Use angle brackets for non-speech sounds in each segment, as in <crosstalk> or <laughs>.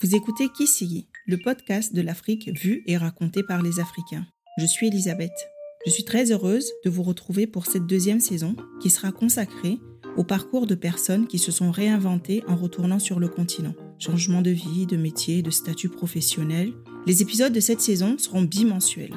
Vous écoutez Kisigi, le podcast de l'Afrique vu et raconté par les Africains. Je suis Elisabeth. Je suis très heureuse de vous retrouver pour cette deuxième saison qui sera consacrée au parcours de personnes qui se sont réinventées en retournant sur le continent. Changement de vie, de métier, de statut professionnel. Les épisodes de cette saison seront bimensuels.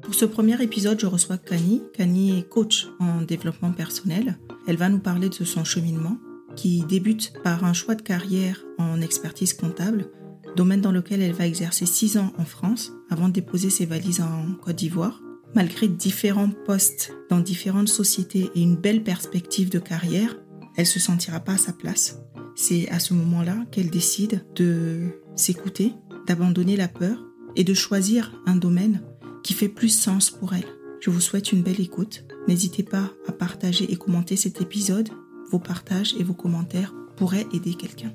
Pour ce premier épisode, je reçois Kani. Kani est coach en développement personnel. Elle va nous parler de son cheminement qui débute par un choix de carrière en expertise comptable, domaine dans lequel elle va exercer six ans en France avant de déposer ses valises en Côte d'Ivoire. Malgré différents postes dans différentes sociétés et une belle perspective de carrière, elle se sentira pas à sa place. C'est à ce moment-là qu'elle décide de s'écouter, d'abandonner la peur et de choisir un domaine qui fait plus sens pour elle. Je vous souhaite une belle écoute. N'hésitez pas à partager et commenter cet épisode vos partages et vos commentaires pourraient aider quelqu'un.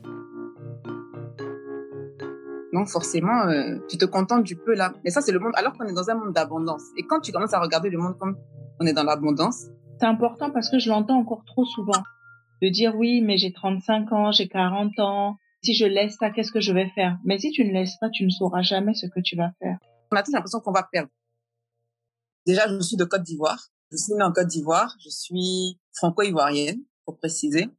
Donc forcément, euh, tu te contentes du peu là. Mais ça, c'est le monde, alors qu'on est dans un monde d'abondance. Et quand tu commences à regarder le monde comme on est dans l'abondance. C'est important parce que je l'entends encore trop souvent. De dire oui, mais j'ai 35 ans, j'ai 40 ans. Si je laisse ça, qu'est-ce que je vais faire? Mais si tu ne laisses pas, tu ne sauras jamais ce que tu vas faire. On a tous l'impression qu'on va perdre. Déjà, je suis de Côte d'Ivoire. Je suis née en Côte d'Ivoire. Je suis franco-ivoirienne pour préciser.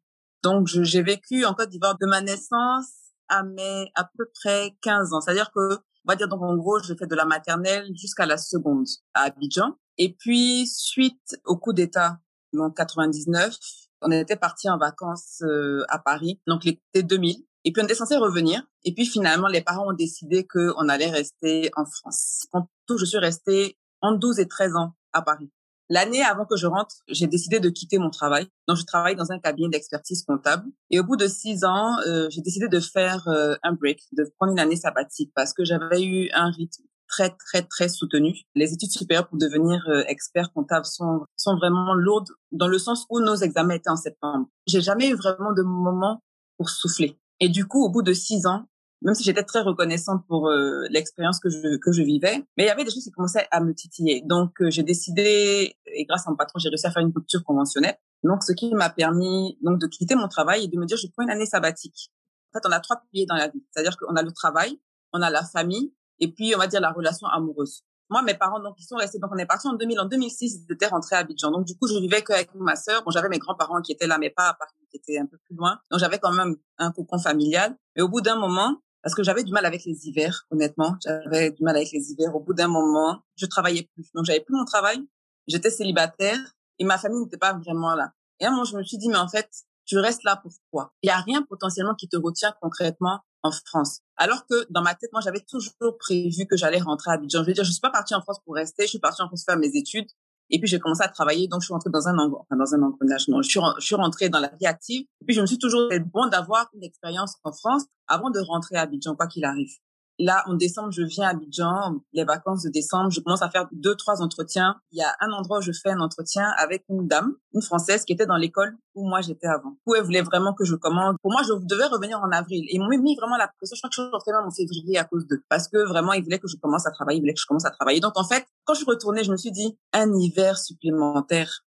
Donc, j'ai vécu en Côte d'Ivoire de ma naissance à mes à peu près 15 ans. C'est-à-dire que, on va dire, donc en gros, j'ai fait de la maternelle jusqu'à la seconde à Abidjan. Et puis, suite au coup d'État, en 99, on était parti en vacances euh, à Paris, donc l'été 2000. Et puis, on était censé revenir. Et puis, finalement, les parents ont décidé qu'on allait rester en France. En tout, je suis restée en 12 et 13 ans à Paris. L'année avant que je rentre, j'ai décidé de quitter mon travail. Donc, je travaille dans un cabinet d'expertise comptable. Et au bout de six ans, euh, j'ai décidé de faire euh, un break, de prendre une année sabbatique parce que j'avais eu un rythme très, très, très soutenu. Les études supérieures pour devenir euh, expert comptable sont, sont vraiment lourdes dans le sens où nos examens étaient en septembre. J'ai jamais eu vraiment de moment pour souffler. Et du coup, au bout de six ans, même si j'étais très reconnaissante pour euh, l'expérience que je que je vivais, mais il y avait des choses qui commençaient à me titiller. Donc euh, j'ai décidé et grâce à mon patron, j'ai réussi à faire une rupture conventionnelle. Donc ce qui m'a permis donc de quitter mon travail et de me dire je prends une année sabbatique. En fait, on a trois piliers dans la vie, c'est-à-dire qu'on a le travail, on a la famille et puis on va dire la relation amoureuse. Moi, mes parents, donc, ils sont restés. Donc, on est parti en 2000. En 2006, ils étaient rentrés à Abidjan. Donc, du coup, je vivais qu'avec ma sœur. Bon, j'avais mes grands-parents qui étaient là, mais pas à Paris, qui étaient un peu plus loin. Donc, j'avais quand même un cocon familial. Et au bout d'un moment, parce que j'avais du mal avec les hivers, honnêtement. J'avais du mal avec les hivers. Au bout d'un moment, je travaillais plus. Donc, j'avais plus mon travail. J'étais célibataire et ma famille n'était pas vraiment là. Et à un moment, je me suis dit, mais en fait, tu restes là pour quoi? Il y a rien potentiellement qui te retient concrètement en France. Alors que dans ma tête, moi, j'avais toujours prévu que j'allais rentrer à Abidjan. Je veux dire, je suis pas partie en France pour rester. Je suis partie en France pour faire mes études. Et puis j'ai commencé à travailler, donc je suis rentrée dans un enfin, dans un engrenage. je suis, je rentrée dans la vie active. Et puis je me suis toujours fait bon d'avoir une expérience en France avant de rentrer à Abidjan, quoi qu'il arrive. Là, en décembre, je viens à Abidjan, les vacances de décembre, je commence à faire deux, trois entretiens. Il y a un endroit où je fais un entretien avec une dame, une Française qui était dans l'école où moi j'étais avant. Où elle voulait vraiment que je commande. Pour moi, je devais revenir en avril. Et ils m'ont mis vraiment la pression. Je crois que je rentrée même en février à cause d'eux. Parce que vraiment, ils voulaient que je commence à travailler, ils voulaient que je commence à travailler. Donc, en fait, quand je suis retournée, je me suis dit, un hiver supplémentaire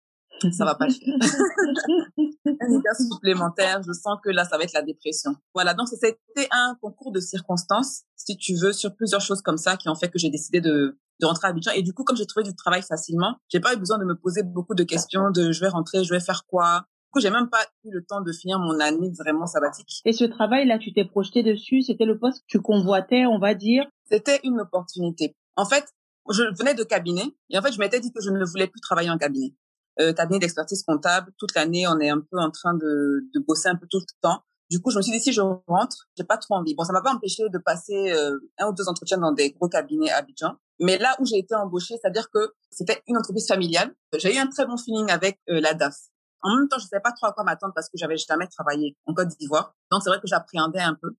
ça va pas le faire. <laughs> un hiver supplémentaire, je sens que là, ça va être la dépression. Voilà, donc c'était un concours de circonstances, si tu veux, sur plusieurs choses comme ça qui ont fait que j'ai décidé de, de rentrer à Abidjan. Et du coup, comme j'ai trouvé du travail facilement, j'ai pas eu besoin de me poser beaucoup de questions de je vais rentrer, je vais faire quoi. Du coup, j'ai même pas eu le temps de finir mon année vraiment sabbatique. Et ce travail-là, tu t'es projeté dessus, c'était le poste que tu convoitais, on va dire? C'était une opportunité. En fait, je venais de cabinet et en fait, je m'étais dit que je ne voulais plus travailler en cabinet euh, cabinet d'expertise comptable. Toute l'année, on est un peu en train de, de bosser un peu tout le temps. Du coup, je me suis dit, si je rentre, j'ai pas trop envie. Bon, ça m'a pas empêché de passer euh, un ou deux entretiens dans des gros cabinets à Abidjan. Mais là où j'ai été embauchée, c'est-à-dire que c'était une entreprise familiale. J'ai eu un très bon feeling avec euh, la DAF. En même temps, je savais pas trop à quoi m'attendre parce que j'avais jamais travaillé en Côte d'Ivoire. Donc, c'est vrai que j'appréhendais un peu.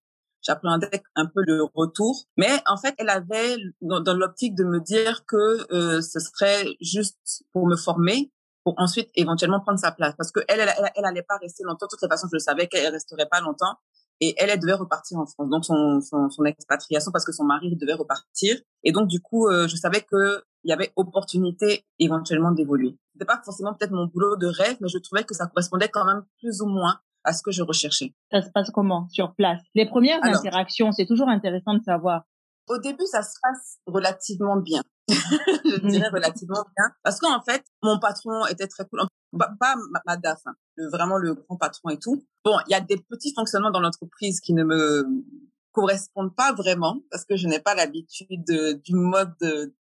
J'appréhendais un peu le retour. Mais en fait, elle avait dans, dans l'optique de me dire que euh, ce serait juste pour me former pour ensuite éventuellement prendre sa place. Parce que elle, elle, elle, allait pas rester longtemps. De toutes les façons, je le savais qu'elle resterait pas longtemps. Et elle, elle devait repartir en France. Donc, son, son, son expatriation parce que son mari devait repartir. Et donc, du coup, euh, je savais que il y avait opportunité éventuellement d'évoluer. C'était pas forcément peut-être mon boulot de rêve, mais je trouvais que ça correspondait quand même plus ou moins à ce que je recherchais. Ça se passe comment sur place? Les premières interactions, c'est toujours intéressant de savoir. Au début, ça se passe relativement bien. <laughs> je mhm. dirais relativement bien. Parce qu'en fait, mon patron était très cool. Pas ma, DAF, hein, vraiment le grand patron et tout. Bon, il y a des petits fonctionnements dans l'entreprise qui ne me correspondent pas vraiment parce que je n'ai pas l'habitude du mode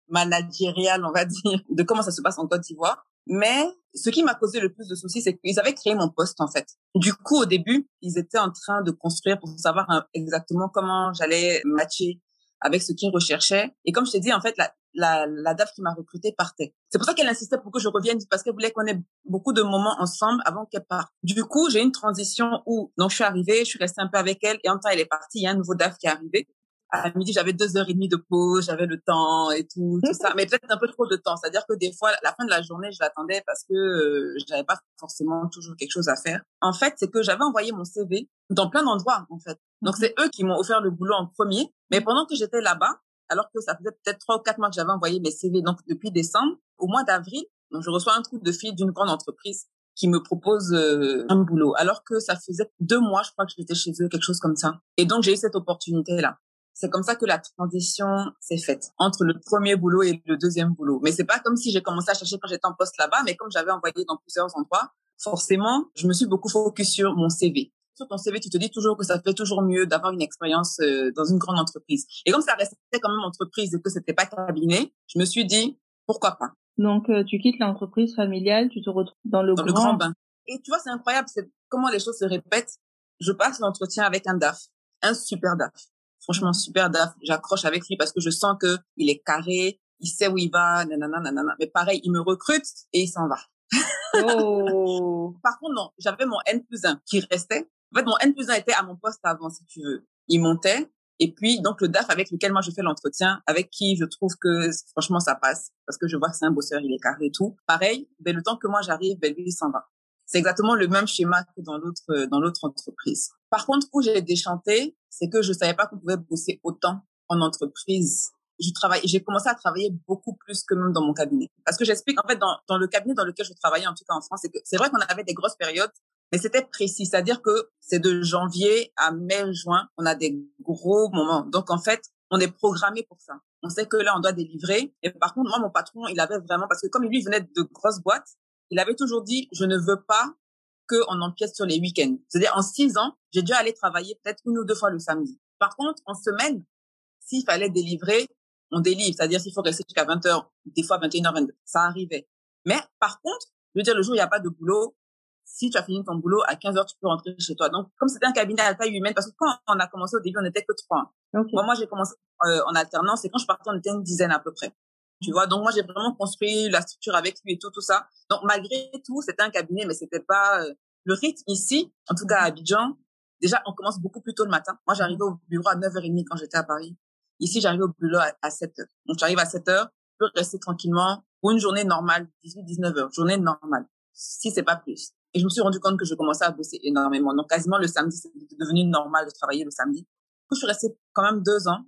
managérial, on va <laughs> dire, de comment ça se passe en Côte d'Ivoire. Mais ce qui m'a causé le plus de soucis, c'est qu'ils avaient créé mon poste en fait. Du coup, au début, ils étaient en train de construire pour savoir hein, exactement comment j'allais matcher avec ce qu'ils recherchaient. Et comme je t'ai dit, en fait, la, la, la DAF qui m'a recruté partait. C'est pour ça qu'elle insistait pour que je revienne parce qu'elle voulait qu'on ait beaucoup de moments ensemble avant qu'elle parte. Du coup, j'ai une transition où, donc je suis arrivée, je suis restée un peu avec elle et en temps elle est partie, il y a un nouveau DAF qui est arrivé à midi, j'avais deux heures et demie de pause, j'avais le temps et tout, tout ça. <laughs> Mais peut-être un peu trop de temps. C'est-à-dire que des fois, la fin de la journée, je l'attendais parce que euh, j'avais pas forcément toujours quelque chose à faire. En fait, c'est que j'avais envoyé mon CV dans plein d'endroits, en fait. Donc, c'est eux qui m'ont offert le boulot en premier. Mais pendant que j'étais là-bas, alors que ça faisait peut-être trois ou quatre mois que j'avais envoyé mes CV, donc depuis décembre, au mois d'avril, donc je reçois un coup de fil d'une grande entreprise qui me propose euh, un boulot, alors que ça faisait deux mois, je crois que j'étais chez eux, quelque chose comme ça. Et donc j'ai eu cette opportunité-là. C'est comme ça que la transition s'est faite entre le premier boulot et le deuxième boulot. Mais c'est pas comme si j'ai commencé à chercher quand j'étais en poste là-bas, mais comme j'avais envoyé dans plusieurs endroits, forcément, je me suis beaucoup focus sur mon CV. Sur ton CV, tu te dis toujours que ça fait toujours mieux d'avoir une expérience euh, dans une grande entreprise. Et comme ça restait quand même entreprise et que c'était pas cabinet, je me suis dit pourquoi pas? Donc euh, tu quittes l'entreprise familiale, tu te retrouves dans le, dans le grand bain. Et tu vois, c'est incroyable, c'est comment les choses se répètent. Je passe l'entretien avec un DAF, un super DAF franchement super DAF. J'accroche avec lui parce que je sens que il est carré, il sait où il va, nanana, nanana. Mais pareil, il me recrute et il s'en va. Oh. <laughs> Par contre, non, j'avais mon N plus 1 qui restait. En fait, mon N plus 1 était à mon poste avant, si tu veux. Il montait. Et puis, donc, le DAF avec lequel moi je fais l'entretien, avec qui je trouve que franchement ça passe, parce que je vois que c'est un bosseur, il est carré et tout. Pareil, ben, le temps que moi j'arrive, ben, lui, il s'en va. C'est exactement le même schéma que dans l'autre, dans l'autre entreprise. Par contre, où j'ai déchanté, c'est que je savais pas qu'on pouvait bosser autant en entreprise. Je travaille, j'ai commencé à travailler beaucoup plus que même dans mon cabinet. Parce que j'explique, en fait, dans, dans le cabinet dans lequel je travaillais, en tout cas en France, c'est que c'est vrai qu'on avait des grosses périodes, mais c'était précis. C'est-à-dire que c'est de janvier à mai, juin, on a des gros moments. Donc, en fait, on est programmé pour ça. On sait que là, on doit délivrer. Et par contre, moi, mon patron, il avait vraiment, parce que comme lui venait de grosses boîtes, il avait toujours dit, je ne veux pas qu'on empiète sur les week-ends. C'est-à-dire, en six ans, j'ai dû aller travailler peut-être une ou deux fois le samedi. Par contre, en semaine, s'il fallait délivrer, on délivre. C'est-à-dire, s'il faut rester jusqu'à 20 heures, des fois 21h, 22 ça arrivait. Mais par contre, je veux dire, le jour où il n'y a pas de boulot, si tu as fini ton boulot, à 15 heures, tu peux rentrer chez toi. Donc, comme c'était un cabinet à taille humaine, parce que quand on a commencé au début, on n'était que trois. Moi, j'ai commencé euh, en alternance et quand je partais, on était une dizaine à peu près. Tu vois, donc moi, j'ai vraiment construit la structure avec lui et tout, tout ça. Donc, malgré tout, c'était un cabinet, mais c'était pas euh, le rythme ici, en tout cas à Abidjan. Déjà, on commence beaucoup plus tôt le matin. Moi, j'arrivais au bureau à 9h30 quand j'étais à Paris. Ici, j'arrivais au bureau à, 7h. Donc, j'arrive à 7h, je peux rester tranquillement pour une journée normale, 18-19 heures, journée normale, si c'est pas plus. Et je me suis rendu compte que je commençais à bosser énormément. Donc, quasiment le samedi, c'est devenu normal de travailler le samedi. Je suis restée quand même deux ans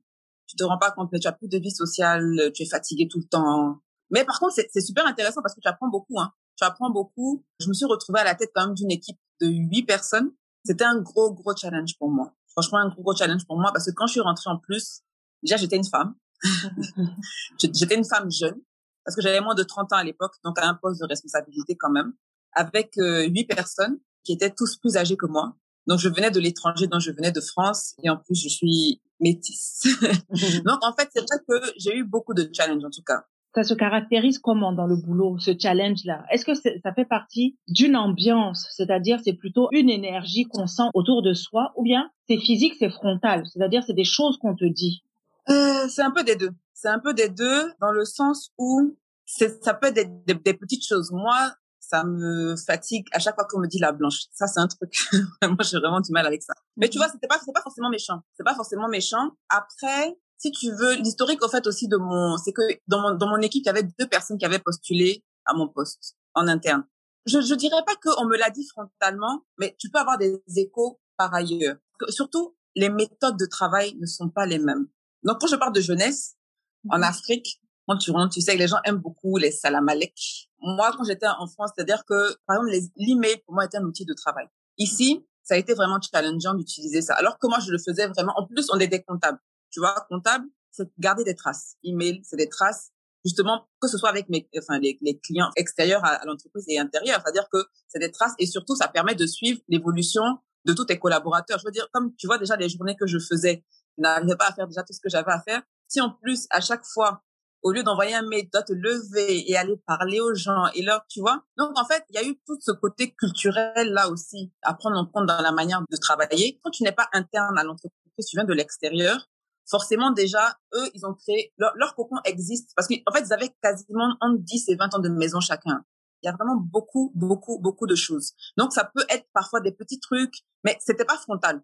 tu te rends pas compte, mais tu as plus de vie sociale, tu es fatigué tout le temps. Mais par contre, c'est super intéressant parce que tu apprends beaucoup. Hein. Tu apprends beaucoup. Je me suis retrouvée à la tête quand même d'une équipe de huit personnes. C'était un gros, gros challenge pour moi. Franchement, un gros, gros challenge pour moi parce que quand je suis rentrée en plus, déjà, j'étais une femme. <laughs> j'étais une femme jeune parce que j'avais moins de 30 ans à l'époque, donc à un poste de responsabilité quand même, avec euh, huit personnes qui étaient tous plus âgés que moi. Donc, je venais de l'étranger, donc je venais de France, et en plus, je suis métisse. <laughs> donc, en fait, c'est vrai que j'ai eu beaucoup de challenges, en tout cas. Ça se caractérise comment dans le boulot, ce challenge-là? Est-ce que ça fait partie d'une ambiance, c'est-à-dire c'est plutôt une énergie qu'on sent autour de soi, ou bien c'est physique, c'est frontal, c'est-à-dire c'est des choses qu'on te dit? Euh, C'est un peu des deux. C'est un peu des deux dans le sens où ça peut être des, des, petites choses. Moi, ça me fatigue à chaque fois qu'on me dit la blanche. Ça, c'est un truc. <laughs> Moi, j'ai vraiment du mal avec ça. Mais tu vois, c'était pas, c'est pas forcément méchant. C'est pas forcément méchant. Après, si tu veux, l'historique, au fait, aussi de mon, c'est que dans mon, dans mon équipe, il y avait deux personnes qui avaient postulé à mon poste en interne. Je, je dirais pas qu'on me l'a dit frontalement, mais tu peux avoir des échos par ailleurs. Surtout, les méthodes de travail ne sont pas les mêmes. Donc, quand je parle de jeunesse, en mhm. Afrique, quand tu rentres, tu sais que les gens aiment beaucoup les salamalek. Moi, quand j'étais en France, c'est-à-dire que, par exemple, l'email, pour moi, était un outil de travail. Ici, ça a été vraiment challengeant d'utiliser ça. Alors que moi, je le faisais vraiment. En plus, on était comptable. Tu vois, comptable, c'est garder des traces. Email, c'est des traces. Justement, que ce soit avec mes, enfin, les, les clients extérieurs à, l'entreprise et intérieurs. C'est-à-dire que c'est des traces et surtout, ça permet de suivre l'évolution de tous tes collaborateurs. Je veux dire, comme tu vois déjà les journées que je faisais, je n'arrivais pas à faire déjà tout ce que j'avais à faire. Si en plus, à chaque fois, au lieu d'envoyer un mail, tu dois te lever et aller parler aux gens et leur, tu vois. Donc, en fait, il y a eu tout ce côté culturel là aussi à prendre en compte dans la manière de travailler. Quand tu n'es pas interne à l'entreprise, tu viens de l'extérieur, forcément, déjà, eux, ils ont créé, leur, leur cocon existe parce qu'en fait, ils avaient quasiment entre 10 et 20 ans de maison chacun. Il y a vraiment beaucoup, beaucoup, beaucoup de choses. Donc, ça peut être parfois des petits trucs, mais c'était pas frontal.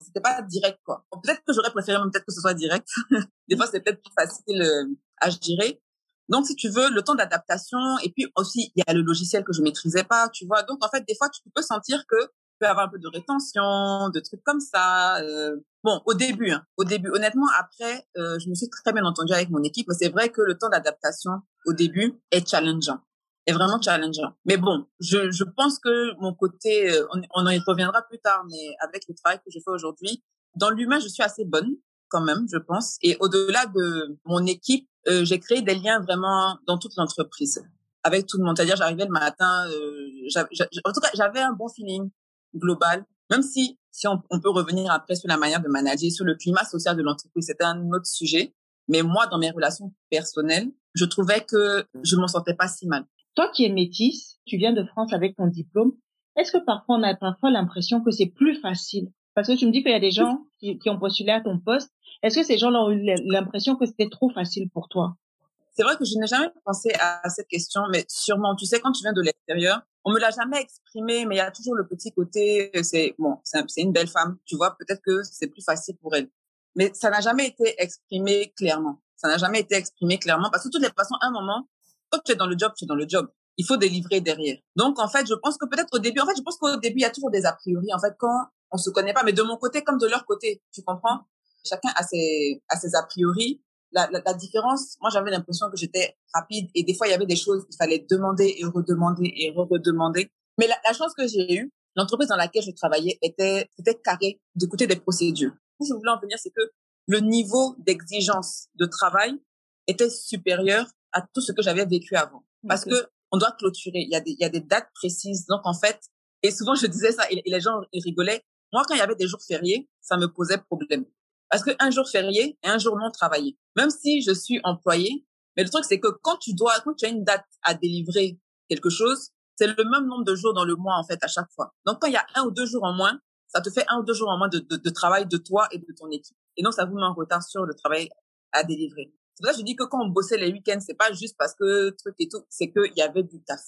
C'était pas direct, quoi. Peut-être que j'aurais préféré même peut-être que ce soit direct. <laughs> des fois, c'est peut-être plus facile euh, à gérer. Donc, si tu veux, le temps d'adaptation, et puis aussi, il y a le logiciel que je maîtrisais pas, tu vois. Donc, en fait, des fois, tu peux sentir que tu peux avoir un peu de rétention, de trucs comme ça. Euh, bon, au début, hein, au début, honnêtement, après, euh, je me suis très bien entendue avec mon équipe, c'est vrai que le temps d'adaptation au début est challengeant est vraiment challengeant. Mais bon, je, je pense que mon côté, euh, on, on en y reviendra plus tard, mais avec le travail que je fais aujourd'hui, dans l'humain, je suis assez bonne quand même, je pense. Et au-delà de mon équipe, euh, j'ai créé des liens vraiment dans toute l'entreprise avec tout le monde. C'est-à-dire, j'arrivais le matin, euh, en tout cas, j'avais un bon feeling global, même si si on, on, peut revenir après sur la manière de manager, sur le climat social de l'entreprise, c'était un autre sujet. Mais moi, dans mes relations personnelles, je trouvais que je m'en sortais pas si mal. Toi qui es métisse, tu viens de France avec ton diplôme, est-ce que parfois on a parfois l'impression que c'est plus facile? Parce que tu me dis qu'il y a des gens qui, ont postulé à ton poste. Est-ce que ces gens ont eu l'impression que c'était trop facile pour toi? C'est vrai que je n'ai jamais pensé à cette question, mais sûrement, tu sais, quand tu viens de l'extérieur, on me l'a jamais exprimé, mais il y a toujours le petit côté, c'est bon, c'est une belle femme, tu vois, peut-être que c'est plus facile pour elle. Mais ça n'a jamais été exprimé clairement. Ça n'a jamais été exprimé clairement parce que de toutes les façons, à un moment, tu es dans le job, tu es dans le job. Il faut délivrer derrière. Donc, en fait, je pense que peut-être au début, en fait, je pense qu'au début, il y a toujours des a priori. En fait, quand on se connaît pas, mais de mon côté comme de leur côté, tu comprends? Chacun a ses, a ses a priori. La, la, la différence, moi, j'avais l'impression que j'étais rapide et des fois, il y avait des choses qu'il fallait demander et redemander et redemander. Mais la, la chance que j'ai eue, l'entreprise dans laquelle je travaillais était, était carré d'écouter des procédures. Que je voulais en venir, c'est que le niveau d'exigence de travail était supérieur à tout ce que j'avais vécu avant. Parce que on doit clôturer. Il y a des, il y a des dates précises. Donc, en fait, et souvent, je disais ça et, les gens ils rigolaient. Moi, quand il y avait des jours fériés, ça me posait problème. Parce que un jour férié et un jour non travaillé. Même si je suis employé, mais le truc, c'est que quand tu dois, quand tu as une date à délivrer quelque chose, c'est le même nombre de jours dans le mois, en fait, à chaque fois. Donc, quand il y a un ou deux jours en moins, ça te fait un ou deux jours en moins de, de, de travail de toi et de ton équipe. Et donc, ça vous met en retard sur le travail à délivrer. C'est je dis que quand on bossait les week-ends, c'est pas juste parce que truc et tout, c'est qu'il y avait du taf.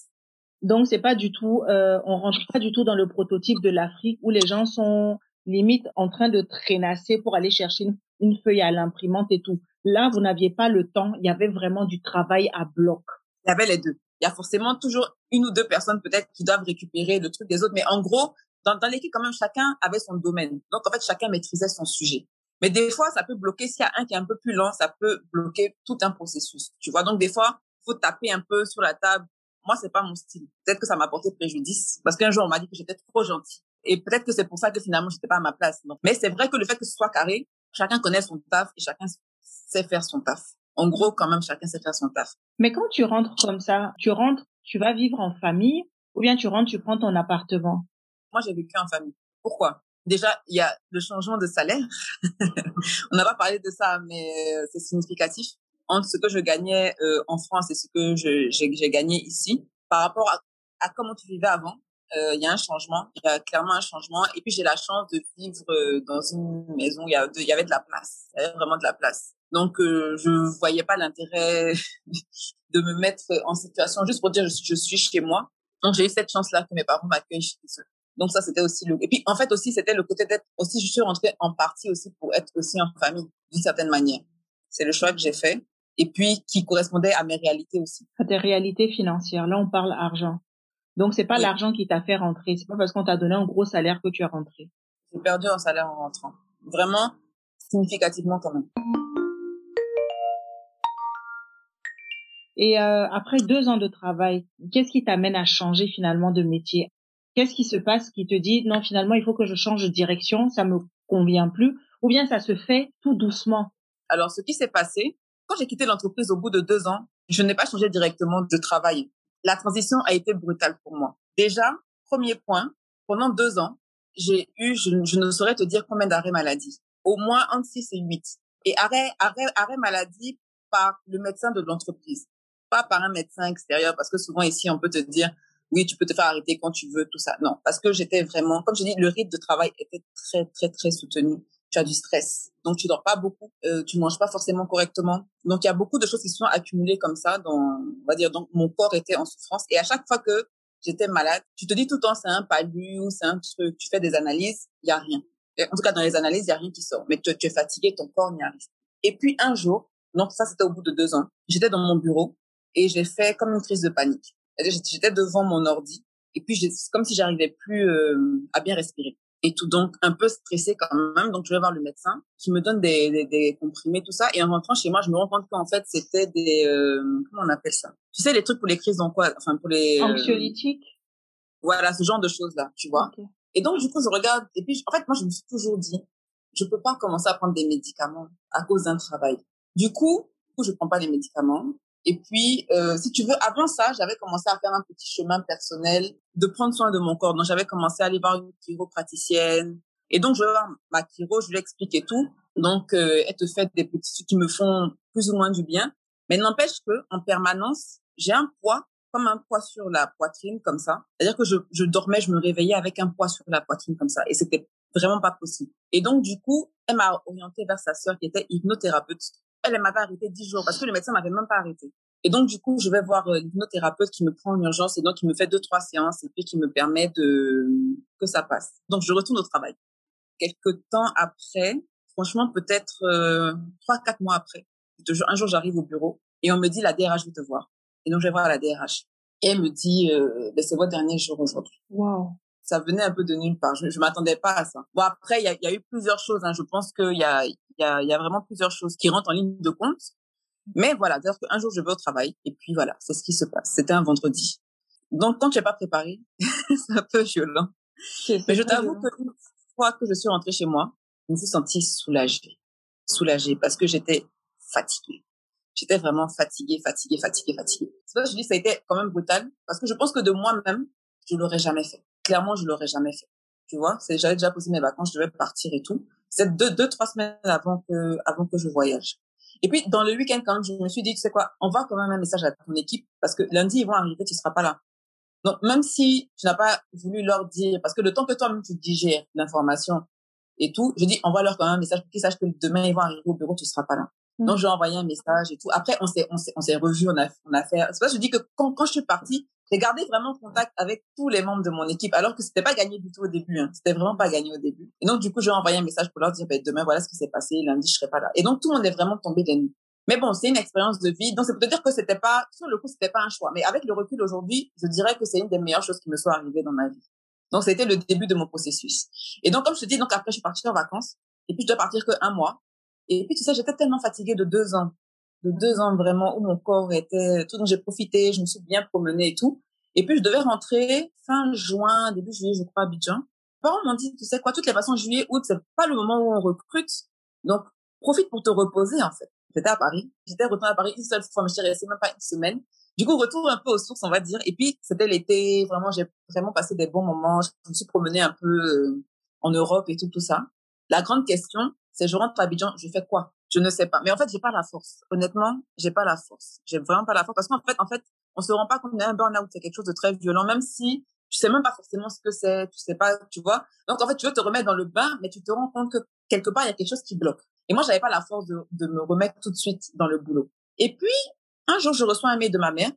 Donc c'est pas du tout, euh, on rentre pas du tout dans le prototype de l'Afrique où les gens sont limite en train de traînasser pour aller chercher une, feuille à l'imprimante et tout. Là, vous n'aviez pas le temps, il y avait vraiment du travail à bloc. Il y avait les deux. Il y a forcément toujours une ou deux personnes peut-être qui doivent récupérer le truc des autres, mais en gros, dans, dans l'équipe quand même, chacun avait son domaine. Donc en fait, chacun maîtrisait son sujet. Mais des fois, ça peut bloquer, s'il y a un qui est un peu plus lent, ça peut bloquer tout un processus. Tu vois, donc des fois, faut taper un peu sur la table. Moi, c'est pas mon style. Peut-être que ça m'a porté préjudice parce qu'un jour, on m'a dit que j'étais trop gentil. Et peut-être que c'est pour ça que finalement, j'étais pas à ma place. Mais c'est vrai que le fait que ce soit carré, chacun connaît son taf et chacun sait faire son taf. En gros, quand même, chacun sait faire son taf. Mais quand tu rentres comme ça, tu rentres, tu vas vivre en famille ou bien tu rentres, tu prends ton appartement? Moi, j'ai vécu en famille. Pourquoi? Déjà, il y a le changement de salaire. <laughs> On n'a pas parlé de ça, mais euh, c'est significatif entre ce que je gagnais euh, en France et ce que j'ai gagné ici. Par rapport à, à comment tu vivais avant, euh, il y a un changement, il y a clairement un changement. Et puis j'ai la chance de vivre dans une maison où il y, avait de la place, il y avait vraiment de la place. Donc euh, je voyais pas l'intérêt <laughs> de me mettre en situation juste pour dire je, je suis chez moi. Donc j'ai eu cette chance-là que mes parents m'accueillent chez eux. Donc ça, c'était aussi le... Et puis, en fait, aussi, c'était le côté d'être aussi, je suis rentrée en partie aussi pour être aussi en famille, d'une certaine manière. C'est le choix que j'ai fait. Et puis, qui correspondait à mes réalités aussi. À tes réalités financières. Là, on parle argent. Donc, c'est pas l'argent qui t'a fait rentrer. C'est pas parce qu'on t'a donné un gros salaire que tu es rentré. J'ai perdu un salaire en rentrant. Vraiment, significativement quand même. Et euh, après deux ans de travail, qu'est-ce qui t'amène à changer finalement de métier? Qu'est-ce qui se passe qui te dit non finalement il faut que je change de direction, ça me convient plus, ou bien ça se fait tout doucement? Alors ce qui s'est passé, quand j'ai quitté l'entreprise au bout de deux ans, je n'ai pas changé directement de travail. La transition a été brutale pour moi. Déjà, premier point, pendant deux ans, j'ai eu, je, ne saurais te dire combien d'arrêts maladie. Au moins entre 6 et 8. Et arrêt, arrêt, arrêt maladie par le médecin de l'entreprise, pas par un médecin extérieur, parce que souvent ici, on peut te dire, oui, tu peux te faire arrêter quand tu veux, tout ça. Non, parce que j'étais vraiment, comme je dis, le rythme de travail était très, très, très soutenu. Tu as du stress, donc tu dors pas beaucoup, euh, tu manges pas forcément correctement. Donc il y a beaucoup de choses qui sont accumulées comme ça. Dans, on va dire, donc mon corps était en souffrance. Et à chaque fois que j'étais malade, tu te dis tout le temps c'est un palu, c'est un truc. Tu fais des analyses, il y a rien. en tout cas dans les analyses, il y a rien qui sort. Mais tu, tu es fatigué, ton corps n'y arrive. Et puis un jour, donc ça c'était au bout de deux ans, j'étais dans mon bureau et j'ai fait comme une crise de panique. J'étais devant mon ordi et puis c'est comme si j'arrivais plus euh, à bien respirer. Et tout donc un peu stressée quand même. Donc je vais voir le médecin qui me donne des, des, des comprimés tout ça. Et en rentrant chez moi je me rends compte qu'en fait c'était des euh, comment on appelle ça? Tu sais les trucs pour les crises donc quoi enfin pour les euh, anxiolytiques? Voilà ce genre de choses là tu vois. Et donc du coup je regarde et puis en fait moi je me suis toujours dit je peux pas commencer à prendre des médicaments à cause d'un travail. Du coup, du coup je prends pas les médicaments et puis, euh, si tu veux, avant ça, j'avais commencé à faire un petit chemin personnel de prendre soin de mon corps. Donc, j'avais commencé à aller voir une chiropraticienne. Et donc, je vais voir ma chiro, je lui explique et tout. Donc, euh, elle te fait des petits trucs qui me font plus ou moins du bien. Mais n'empêche que, en permanence, j'ai un poids, comme un poids sur la poitrine, comme ça. C'est-à-dire que je, je dormais, je me réveillais avec un poids sur la poitrine, comme ça. Et c'était vraiment pas possible. Et donc, du coup, elle m'a orientée vers sa sœur qui était hypnothérapeute elle, elle m'avait arrêté dix jours parce que le médecin m'avait même pas arrêté. Et donc, du coup, je vais voir euh, l'hypnothérapeute qui me prend en urgence et donc qui me fait deux, trois séances et puis qui me permet de, que ça passe. Donc, je retourne au travail. Quelques temps après, franchement, peut-être euh, trois, quatre mois après, un jour, j'arrive au bureau et on me dit, la DRH veut te voir. Et donc, je vais voir la DRH. Et elle me dit, euh, ben, c'est votre dernier jour aujourd'hui. Wow. Ça venait un peu de nulle part. Je, je m'attendais pas à ça. Bon, après, il y a, y a, eu plusieurs choses. Hein. Je pense qu'il y a, y a, y a vraiment plusieurs choses qui rentrent en ligne de compte. Mais voilà, d'ailleurs qu'un jour je vais au travail et puis voilà, c'est ce qui se passe. C'était un vendredi. Donc quand tu n'es pas préparé, <laughs> c'est un peu violent. Mais je t'avoue que une fois que je suis rentrée chez moi, je me suis sentie soulagée. Soulagée parce que j'étais fatiguée. J'étais vraiment fatiguée, fatiguée, fatiguée, fatiguée. C'est pour ça que je dis que ça a été quand même brutal parce que je pense que de moi-même, je l'aurais jamais fait. Clairement, je l'aurais jamais fait. Tu vois, j'avais déjà posé mes vacances, je devais partir et tout. C'est deux, deux, trois semaines avant que, avant que je voyage. Et puis, dans le week-end, quand je me suis dit, tu sais quoi, va quand même un message à ton équipe parce que lundi, ils vont arriver, tu seras pas là. Donc, même si tu n'as pas voulu leur dire, parce que le temps que toi-même tu digères l'information et tout, je dis, envoie leur quand même un message pour qu'ils sachent que demain, ils vont arriver au bureau, tu seras pas là. Donc, j'ai envoyé un message et tout. Après, on s'est, on s'est, on s'est revu, on a, on a fait, c'est pas, je dis que quand, quand je suis partie, j'ai gardé vraiment contact avec tous les membres de mon équipe, alors que c'était pas gagné du tout au début. Hein. C'était vraiment pas gagné au début. Et donc, du coup, j'ai envoyé un message pour leur dire, ben, demain, voilà ce qui s'est passé. Lundi, je serai pas là. Et donc, tout le monde est vraiment tombé des nues. Mais bon, c'est une expérience de vie. Donc, c'est pour te dire que c'était pas, sur le coup, c'était pas un choix. Mais avec le recul aujourd'hui, je dirais que c'est une des meilleures choses qui me sont arrivées dans ma vie. Donc, c'était le début de mon processus. Et donc, comme je te dis, donc après, je suis partie en vacances. Et puis, je dois partir que un mois. Et puis, tu sais, j'étais tellement fatiguée de deux ans. De deux ans vraiment où mon corps était, tout dont j'ai profité, je me suis bien promenée et tout. Et puis, je devais rentrer fin juin, début juillet, je crois, à Abidjan. Mes parents m'ont dit, tu sais quoi, toutes les façons, juillet, août, c'est pas le moment où on recrute. Donc, profite pour te reposer, en fait. J'étais à Paris. J'étais retournée à Paris une seule fois, mais je suis restée même pas une semaine. Du coup, retour un peu aux sources, on va dire. Et puis, c'était l'été. Vraiment, j'ai vraiment passé des bons moments. Je me suis promenée un peu euh, en Europe et tout, tout ça. La grande question, c'est je rentre à Abidjan, je fais quoi? Je ne sais pas. Mais en fait, j'ai pas la force. Honnêtement, j'ai pas la force. J'ai vraiment pas la force parce qu'en fait, en fait, on se rend pas compte d'un burn-out, c'est quelque chose de très violent, même si tu sais même pas forcément ce que c'est, tu sais pas, tu vois. Donc en fait, tu veux te remettre dans le bain, mais tu te rends compte que quelque part il y a quelque chose qui bloque. Et moi, j'avais pas la force de, de me remettre tout de suite dans le boulot. Et puis un jour, je reçois un mail de ma mère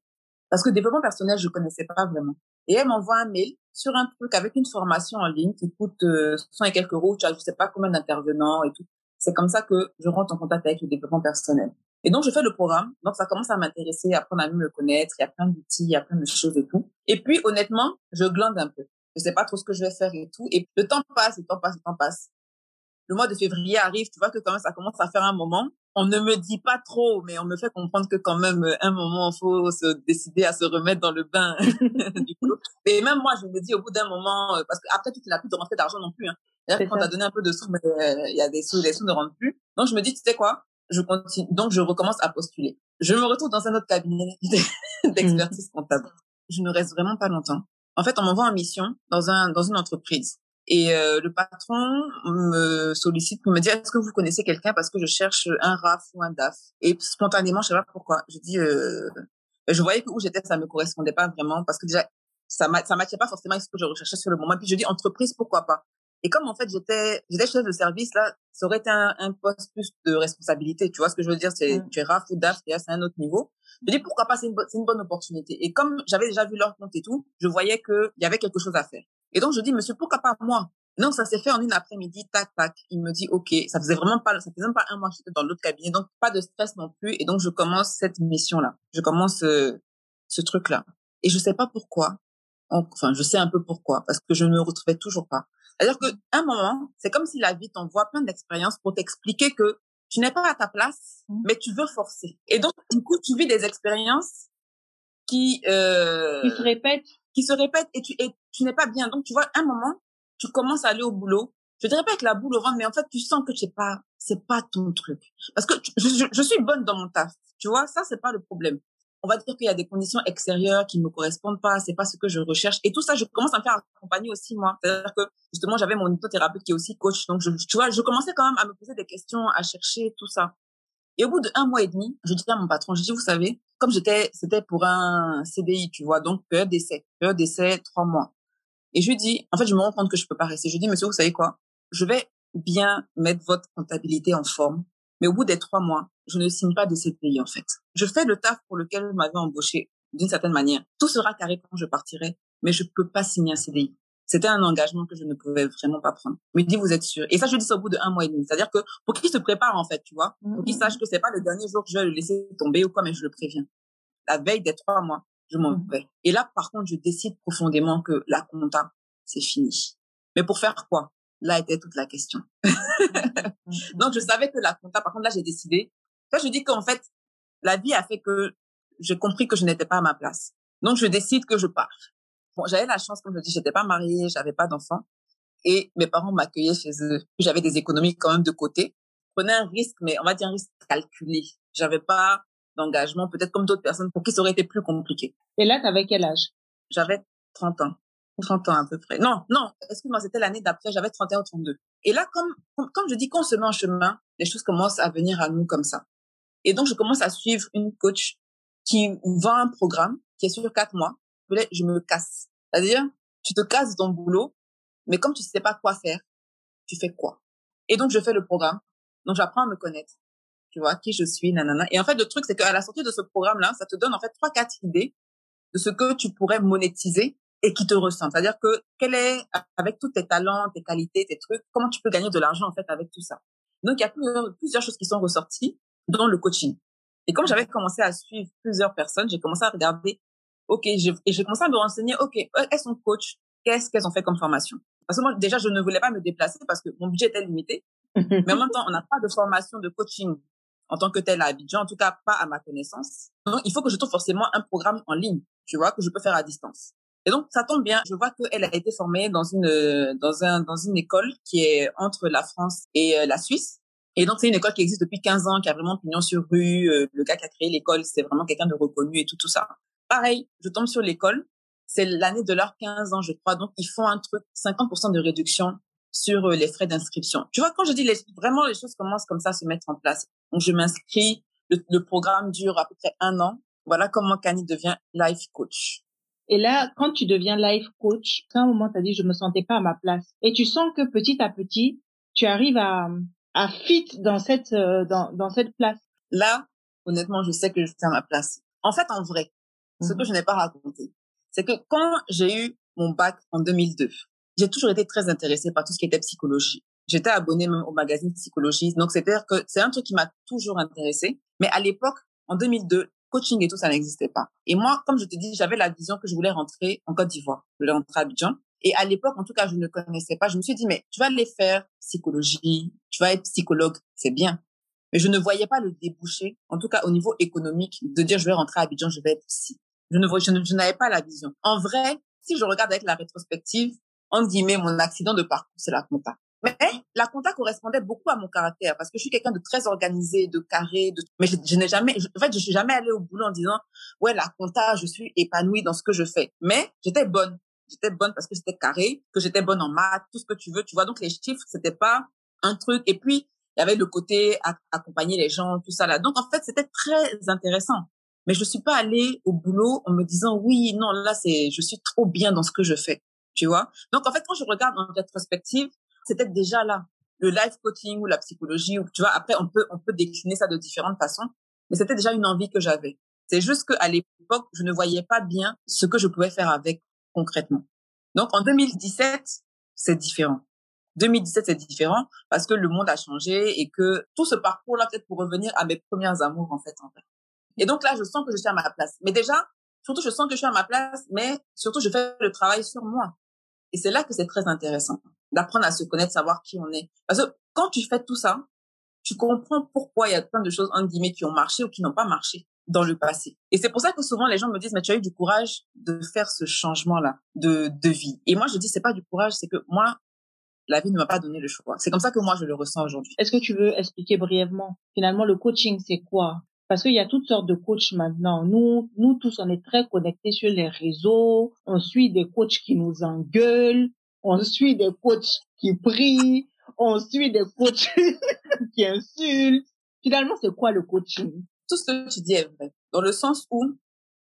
parce que développement personnel, je connaissais pas vraiment. Et elle m'envoie un mail sur un truc avec une formation en ligne qui coûte euh, 100 et quelques euros. Tu as, je sais pas combien d'intervenants et tout. C'est comme ça que je rentre en contact avec le développement personnel. Et donc, je fais le programme. Donc, ça commence à m'intéresser, à apprendre à mieux me connaître. Il y a plein d'outils, il y a plein de choses et tout. Et puis, honnêtement, je glande un peu. Je sais pas trop ce que je vais faire et tout. Et le temps passe, le temps passe, le temps passe. Le mois de février arrive, tu vois que quand même, ça commence à faire un moment. On ne me dit pas trop, mais on me fait comprendre que quand même, un moment, il faut se décider à se remettre dans le bain. <laughs> du coup. Et même moi, je me dis au bout d'un moment, parce qu'après, tu n'as plus de rentrée d'argent non plus. Hein. Quand tu as donné un peu de sous, mais il y a des sous, les sous ne rentrent plus. Donc, je me dis, tu sais quoi? Je continue. Donc, je recommence à postuler. Je me retrouve dans un autre cabinet <laughs> d'expertise comptable. Je ne reste vraiment pas longtemps. En fait, on m'envoie en mission dans un dans une entreprise. Et euh, le patron me sollicite pour me dire est-ce que vous connaissez quelqu'un? Parce que je cherche un RAF ou un DAF. Et spontanément, je sais pas pourquoi. Je dis euh, je voyais que où j'étais, ça me correspondait pas vraiment parce que déjà ça ça matchait pas forcément ce que je recherchais sur le moment. Et puis je dis entreprise, pourquoi pas? Et comme en fait j'étais j'étais chef de service là, ça aurait été un, un, poste plus de responsabilité. Tu vois ce que je veux dire? C'est mmh. tu es RAF ou DAF, c'est un autre niveau. Je dis pourquoi pas, c'est une, c'est une bonne opportunité. Et comme j'avais déjà vu leur compte et tout, je voyais qu'il y avait quelque chose à faire. Et donc, je dis, monsieur, pourquoi pas moi? Non, ça s'est fait en une après-midi, tac, tac. Il me dit, OK, ça faisait vraiment pas, ça faisait même pas un mois que j'étais dans l'autre cabinet, donc pas de stress non plus. Et donc, je commence cette mission-là. Je commence euh, ce truc-là. Et je sais pas pourquoi. Enfin, je sais un peu pourquoi, parce que je ne me retrouvais toujours pas. C'est-à-dire qu'à un moment, c'est comme si la vie t'envoie plein d'expériences pour t'expliquer que tu n'es pas à ta place, mmh. mais tu veux forcer. Et donc, du coup, tu vis des expériences qui euh, qui se répètent qui se répètent et tu et tu n'es pas bien. Donc tu vois un moment tu commences à aller au boulot. Je dirais pas avec la boule au ventre mais en fait tu sens que tu pas c'est pas ton truc. Parce que je, je, suis bonne dans mon taf. Tu vois ça c'est pas le problème. On va dire qu'il y a des conditions extérieures qui me correspondent pas c'est pas ce que je recherche. Et tout ça je commence à me faire accompagner aussi moi. C'est à dire que justement j'avais mon hypnothérapeute qui est aussi coach. Donc je, tu vois je commençais quand même à me poser des questions à chercher tout ça et au bout de un mois et demi, je dis à mon patron, je dis, vous savez, comme j'étais, c'était pour un CDI, tu vois, donc période d'essai, période d'essai, trois mois. Et je dis, en fait, je me rends compte que je peux pas rester. Je dis, monsieur, vous savez quoi? Je vais bien mettre votre comptabilité en forme, mais au bout des trois mois, je ne signe pas de CDI, en fait. Je fais le taf pour lequel vous m'avez embauché d'une certaine manière. Tout sera carré quand je partirai, mais je peux pas signer un CDI. C'était un engagement que je ne pouvais vraiment pas prendre. Mais il dit, vous êtes sûr. Et ça, je dis ça au bout de un mois et demi. C'est-à-dire que pour qu'il se prépare, en fait, tu vois, pour qu'il sache que c'est pas le dernier jour que je vais le laisser tomber ou quoi, mais je le préviens. La veille des trois mois, je m'en vais. Et là, par contre, je décide profondément que la compta, c'est fini. Mais pour faire quoi? Là était toute la question. Donc, je savais que la compta, par contre, là, j'ai décidé. Là, je dis qu'en fait, la vie a fait que j'ai compris que je n'étais pas à ma place. Donc, je décide que je pars. Bon, j'avais la chance, comme je dis, j'étais pas mariée, j'avais pas d'enfants. Et mes parents m'accueillaient chez eux. J'avais des économies quand même de côté. Je prenais un risque, mais on va dire un risque calculé. J'avais pas d'engagement, peut-être comme d'autres personnes pour qui ça aurait été plus compliqué. Et là, t'avais quel âge? J'avais 30 ans. 30 ans à peu près. Non, non, excuse-moi, c'était l'année d'après, j'avais 31 ou 32. Et là, comme, comme, je dis, quand on se met en chemin, les choses commencent à venir à nous comme ça. Et donc, je commence à suivre une coach qui vend un programme qui est sur quatre mois je me casse. C'est-à-dire, tu te casses ton boulot, mais comme tu sais pas quoi faire, tu fais quoi? Et donc, je fais le programme. Donc, j'apprends à me connaître. Tu vois, qui je suis, nanana. Et en fait, le truc, c'est qu'à la sortie de ce programme-là, ça te donne en fait trois, quatre idées de ce que tu pourrais monétiser et qui te ressent. C'est-à-dire que quel est, avec tous tes talents, tes qualités, tes trucs, comment tu peux gagner de l'argent en fait avec tout ça? Donc, il y a plusieurs choses qui sont ressorties dans le coaching. Et comme j'avais commencé à suivre plusieurs personnes, j'ai commencé à regarder ok, et j'ai commencé à me renseigner, ok, elles sont coach, qu'est-ce qu'elles ont fait comme formation? Parce que moi, déjà, je ne voulais pas me déplacer parce que mon budget était limité. <laughs> mais en même temps, on n'a pas de formation de coaching en tant que tel à Abidjan, en tout cas pas à ma connaissance. Donc, il faut que je trouve forcément un programme en ligne, tu vois, que je peux faire à distance. Et donc, ça tombe bien. Je vois qu'elle a été formée dans une, dans un, dans une école qui est entre la France et euh, la Suisse. Et donc, c'est une école qui existe depuis 15 ans, qui a vraiment pignon sur rue. Euh, le gars qui a créé l'école, c'est vraiment quelqu'un de reconnu et tout, tout ça. Pareil, je tombe sur l'école. C'est l'année de leurs 15 ans, je crois. Donc, ils font un truc, 50% de réduction sur euh, les frais d'inscription. Tu vois, quand je dis les, vraiment, les choses commencent comme ça à se mettre en place. Donc, je m'inscris. Le, programme dure à peu près un an. Voilà comment Kani devient life coach. Et là, quand tu deviens life coach, à un moment, tu as dit, je me sentais pas à ma place. Et tu sens que petit à petit, tu arrives à, à fit dans cette, euh, dans, dans cette place. Là, honnêtement, je sais que je suis à ma place. En fait, en vrai, ce que mmh je n'ai pas raconté, c'est que quand j'ai eu mon bac en 2002, j'ai toujours été très intéressée par tout ce qui était psychologie. J'étais abonnée même au magazine Psychologie, donc c'est-à-dire que c'est un truc qui m'a toujours intéressée. Mais à l'époque, en 2002, coaching et tout, ça n'existait pas. Et moi, comme je te dis, j'avais la vision que je voulais rentrer en Côte d'Ivoire. Je voulais rentrer à Abidjan. Et à l'époque, en tout cas, je ne connaissais pas. Je me suis dit, mais tu vas aller faire psychologie, tu vas être psychologue, c'est bien. Mais je ne voyais pas le débouché, en tout cas au niveau économique, de dire je vais rentrer à Abidjan, je vais être ici. Je ne je n'avais pas la vision. En vrai, si je regarde avec la rétrospective, en guillemets, mon accident de parcours, c'est la compta. Mais la compta correspondait beaucoup à mon caractère parce que je suis quelqu'un de très organisé, de carré, de... mais je, n'ai jamais, en fait, je suis jamais allée au boulot en disant, ouais, la compta, je suis épanouie dans ce que je fais. Mais j'étais bonne. J'étais bonne parce que j'étais carré, que j'étais bonne en maths, tout ce que tu veux, tu vois. Donc, les chiffres, c'était pas un truc. Et puis, il y avait le côté accompagner les gens, tout ça là. Donc, en fait, c'était très intéressant. Mais je suis pas allée au boulot en me disant, oui, non, là, c'est, je suis trop bien dans ce que je fais. Tu vois? Donc, en fait, quand je regarde en rétrospective, c'était déjà là. Le life coaching ou la psychologie, ou tu vois, après, on peut, on peut décliner ça de différentes façons. Mais c'était déjà une envie que j'avais. C'est juste qu'à l'époque, je ne voyais pas bien ce que je pouvais faire avec concrètement. Donc, en 2017, c'est différent. 2017, c'est différent parce que le monde a changé et que tout ce parcours-là, peut-être pour revenir à mes premières amours, en fait, en fait. Et donc là, je sens que je suis à ma place. Mais déjà, surtout, je sens que je suis à ma place, mais surtout, je fais le travail sur moi. Et c'est là que c'est très intéressant d'apprendre à se connaître, savoir qui on est. Parce que quand tu fais tout ça, tu comprends pourquoi il y a plein de choses, en guillemets, qui ont marché ou qui n'ont pas marché dans le passé. Et c'est pour ça que souvent les gens me disent, mais tu as eu du courage de faire ce changement-là de, de vie. Et moi, je dis, c'est pas du courage, c'est que moi, la vie ne m'a pas donné le choix. C'est comme ça que moi, je le ressens aujourd'hui. Est-ce que tu veux expliquer brièvement, finalement, le coaching, c'est quoi? Parce qu'il y a toutes sortes de coachs maintenant. Nous, nous tous, on est très connectés sur les réseaux. On suit des coachs qui nous engueulent. On suit des coachs qui prient. On suit des coachs <laughs> qui insultent. Finalement, c'est quoi le coaching? Tout ce que tu dis est vrai. Dans le sens où,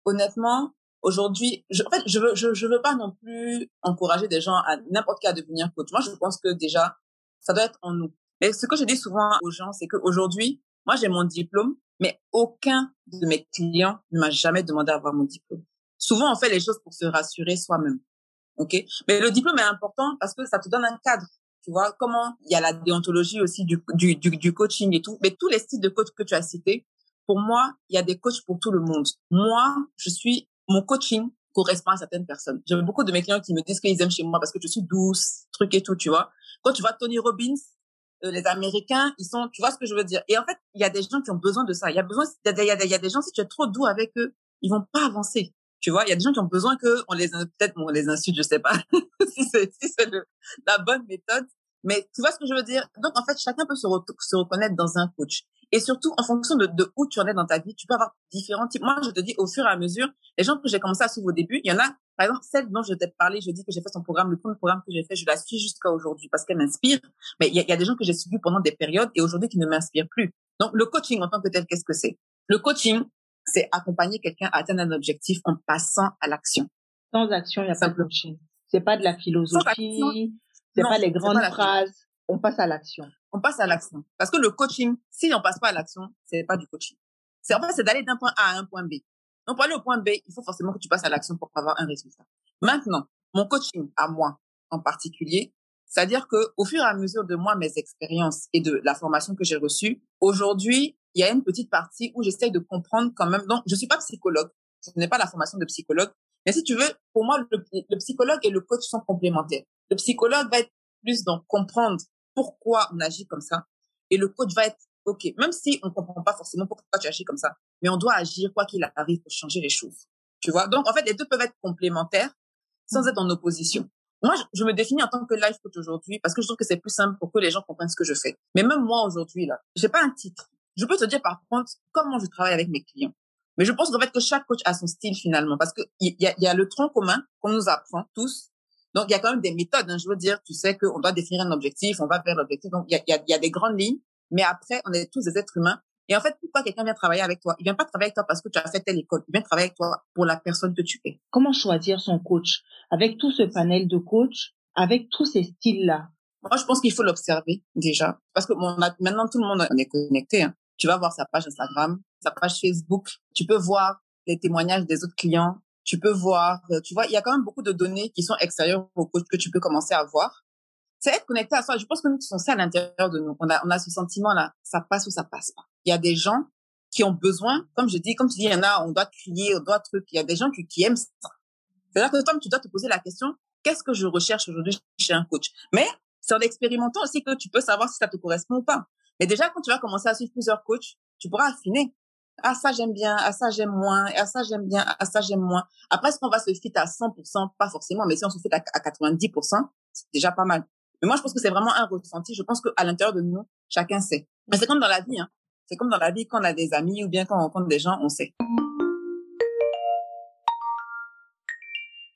honnêtement, aujourd'hui, je, en fait, je veux, je, je veux pas non plus encourager des gens à n'importe qui à devenir coach. Moi, je pense que déjà, ça doit être en nous. Mais ce que je dis souvent aux gens, c'est qu'aujourd'hui, moi, j'ai mon diplôme, mais aucun de mes clients ne m'a jamais demandé à avoir mon diplôme. Souvent, on fait les choses pour se rassurer soi-même. OK? Mais le diplôme est important parce que ça te donne un cadre. Tu vois, comment il y a la déontologie aussi du, du, du, du coaching et tout. Mais tous les styles de coach que tu as cités, pour moi, il y a des coachs pour tout le monde. Moi, je suis mon coaching correspond à certaines personnes. J'ai beaucoup de mes clients qui me disent qu'ils aiment chez moi parce que je suis douce, truc et tout, tu vois. Quand tu vois Tony Robbins, euh, les Américains, ils sont, tu vois ce que je veux dire. Et en fait, il y a des gens qui ont besoin de ça. Il y a besoin, il y a, des gens, si tu es trop doux avec eux, ils vont pas avancer. Tu vois, il y a des gens qui ont besoin que on les, peut-être on les insulte, je sais pas <laughs> si c'est si c'est la bonne méthode. Mais tu vois ce que je veux dire? Donc en fait, chacun peut se, se reconnaître dans un coach. Et surtout, en fonction de, de, où tu en es dans ta vie, tu peux avoir différents types. Moi, je te dis, au fur et à mesure, les gens que j'ai commencé à suivre au début, il y en a, par exemple, celle dont je t'ai parlé, je dis que j'ai fait son programme, le premier programme que j'ai fait, je la suis jusqu'à aujourd'hui parce qu'elle m'inspire. Mais il y, a, il y a des gens que j'ai suivis pendant des périodes et aujourd'hui qui ne m'inspirent plus. Donc, le coaching en tant que tel, qu'est-ce que c'est? Le coaching, c'est accompagner quelqu'un à atteindre un objectif en passant à l'action. Sans action, il n'y a pas de coaching. C'est pas de la philosophie, c'est pas les grandes phrases. On passe à l'action on passe à l'action. Parce que le coaching, si on passe pas à l'action, c'est pas du coaching. C'est en fait, c'est d'aller d'un point A à un point B. Donc pour aller au point B, il faut forcément que tu passes à l'action pour avoir un résultat. Maintenant, mon coaching à moi en particulier, c'est-à-dire que au fur et à mesure de moi mes expériences et de la formation que j'ai reçue, aujourd'hui, il y a une petite partie où j'essaye de comprendre quand même. Donc, je suis pas psychologue, je n'ai pas la formation de psychologue, mais si tu veux, pour moi, le, le psychologue et le coach sont complémentaires. Le psychologue va être plus dans comprendre pourquoi on agit comme ça. Et le coach va être, OK, même si on comprend pas forcément pourquoi tu agis comme ça, mais on doit agir quoi qu'il arrive pour changer les choses. Tu vois? Donc, en fait, les deux peuvent être complémentaires sans être en opposition. Moi, je, me définis en tant que life coach aujourd'hui parce que je trouve que c'est plus simple pour que les gens comprennent ce que je fais. Mais même moi aujourd'hui, là, j'ai pas un titre. Je peux te dire par contre comment je travaille avec mes clients. Mais je pense qu'en fait que chaque coach a son style finalement parce que il y a, y a le tronc commun qu'on nous apprend tous donc, il y a quand même des méthodes. Hein, je veux dire, tu sais qu'on doit définir un objectif, on va vers l'objectif. Donc, il y a, y, a, y a des grandes lignes, mais après, on est tous des êtres humains. Et en fait, pourquoi quelqu'un vient travailler avec toi? Il vient pas travailler avec toi parce que tu as fait telle école. Il vient travailler avec toi pour la personne que tu es. Comment choisir son coach? Avec tout ce panel de coachs, avec tous ces styles-là Moi, je pense qu'il faut l'observer déjà. Parce que bon, maintenant, tout le monde on est connecté. Hein. Tu vas voir sa page Instagram, sa page Facebook. Tu peux voir les témoignages des autres clients tu peux voir, euh, tu vois, il y a quand même beaucoup de données qui sont extérieures au coach que tu peux commencer à voir. C'est être connecté à soi. Je pense que nous sommes ça à l'intérieur de nous. On a, on a ce sentiment-là, ça passe ou ça passe pas. Il y a des gens qui ont besoin, comme je dis, comme tu dis, il y en a, on doit crier, on doit truc. Il y a des gens qui, qui aiment ça. C'est-à-dire que toi, tu dois te poser la question, qu'est-ce que je recherche aujourd'hui chez un coach? Mais c'est en expérimentant aussi que tu peux savoir si ça te correspond ou pas. Mais déjà, quand tu vas commencer à suivre plusieurs coachs, tu pourras affiner. Ah, ça, j'aime bien. Ah, ça, j'aime moins. Ah, ça, j'aime bien. Ah, ça, j'aime moins. Après, est-ce qu'on va se fit à 100%? Pas forcément, mais si on se fit à 90%, c'est déjà pas mal. Mais moi, je pense que c'est vraiment un ressenti. Je pense qu'à l'intérieur de nous, chacun sait. Mais c'est comme dans la vie, hein. C'est comme dans la vie, quand on a des amis ou bien quand on rencontre des gens, on sait.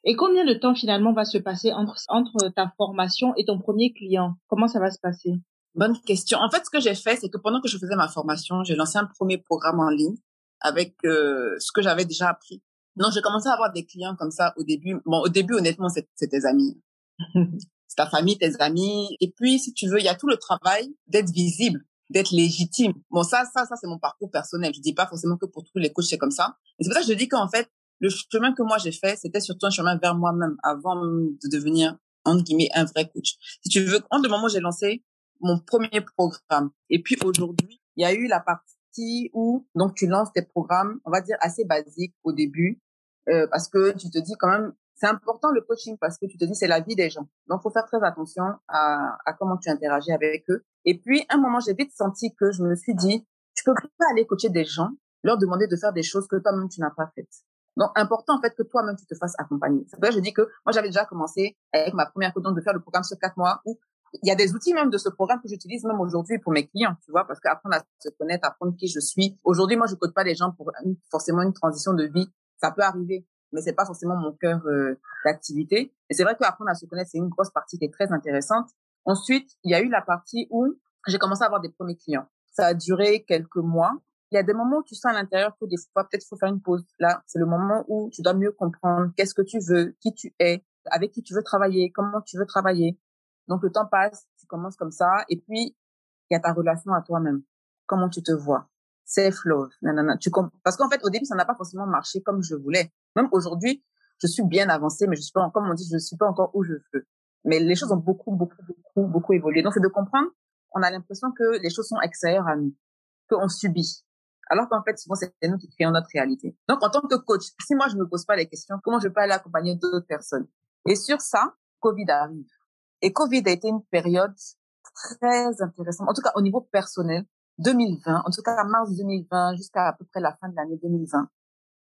Et combien de temps finalement va se passer entre, entre ta formation et ton premier client? Comment ça va se passer? Bonne question. En fait, ce que j'ai fait, c'est que pendant que je faisais ma formation, j'ai lancé un premier programme en ligne avec euh, ce que j'avais déjà appris. Donc, j'ai commencé à avoir des clients comme ça au début. Bon, au début, honnêtement, c'est tes amis. <laughs> c'est ta famille, tes amis. Et puis, si tu veux, il y a tout le travail d'être visible, d'être légitime. Bon, ça, ça, ça, c'est mon parcours personnel. Je dis pas forcément que pour tous les coachs, c'est comme ça. Et c'est pour ça que je dis qu'en fait, le chemin que moi j'ai fait, c'était surtout un chemin vers moi-même avant de devenir, entre guillemets, un vrai coach. Si tu veux, en le moment où j'ai lancé mon premier programme, et puis aujourd'hui, il y a eu la partie où, donc, tu lances tes programmes, on va dire, assez basiques au début, euh, parce que tu te dis quand même, c'est important le coaching parce que tu te dis c'est la vie des gens. Donc, faut faire très attention à, à comment tu interagis avec eux. Et puis, un moment, j'ai vite senti que je me suis dit, tu peux pas aller coacher des gens, leur demander de faire des choses que toi-même tu n'as pas faites. Donc, important en fait que toi-même tu te fasses accompagner. C'est pour ça je dis que moi j'avais déjà commencé avec ma première coach de faire le programme sur quatre mois où il y a des outils même de ce programme que j'utilise même aujourd'hui pour mes clients, tu vois, parce qu'apprendre à se connaître, apprendre qui je suis. Aujourd'hui, moi je coach pas les gens pour forcément une transition de vie. Ça peut arriver, mais c'est pas forcément mon cœur euh, d'activité. Et c'est vrai qu'apprendre à se connaître, c'est une grosse partie qui est très intéressante. Ensuite, il y a eu la partie où j'ai commencé à avoir des premiers clients. Ça a duré quelques mois il y a des moments où tu sens à l'intérieur que des fois, peut-être, faut faire une pause. Là, c'est le moment où tu dois mieux comprendre qu'est-ce que tu veux, qui tu es, avec qui tu veux travailler, comment tu veux travailler. Donc, le temps passe, tu commences comme ça. Et puis, il y a ta relation à toi-même. Comment tu te vois? Self-love. Tu Parce qu'en fait, au début, ça n'a pas forcément marché comme je voulais. Même aujourd'hui, je suis bien avancée, mais je suis pas, comme on dit, je suis pas encore où je veux. Mais les choses ont beaucoup, beaucoup, beaucoup, beaucoup évolué. Donc, c'est de comprendre, on a l'impression que les choses sont extérieures à nous, qu'on subit. Alors qu'en fait, souvent, c'est nous qui créons notre réalité. Donc, en tant que coach, si moi, je me pose pas les questions, comment je peux aller accompagner d'autres personnes? Et sur ça, Covid arrive. Et Covid a été une période très intéressante, en tout cas au niveau personnel, 2020, en tout cas mars 2020 jusqu'à à peu près la fin de l'année 2020.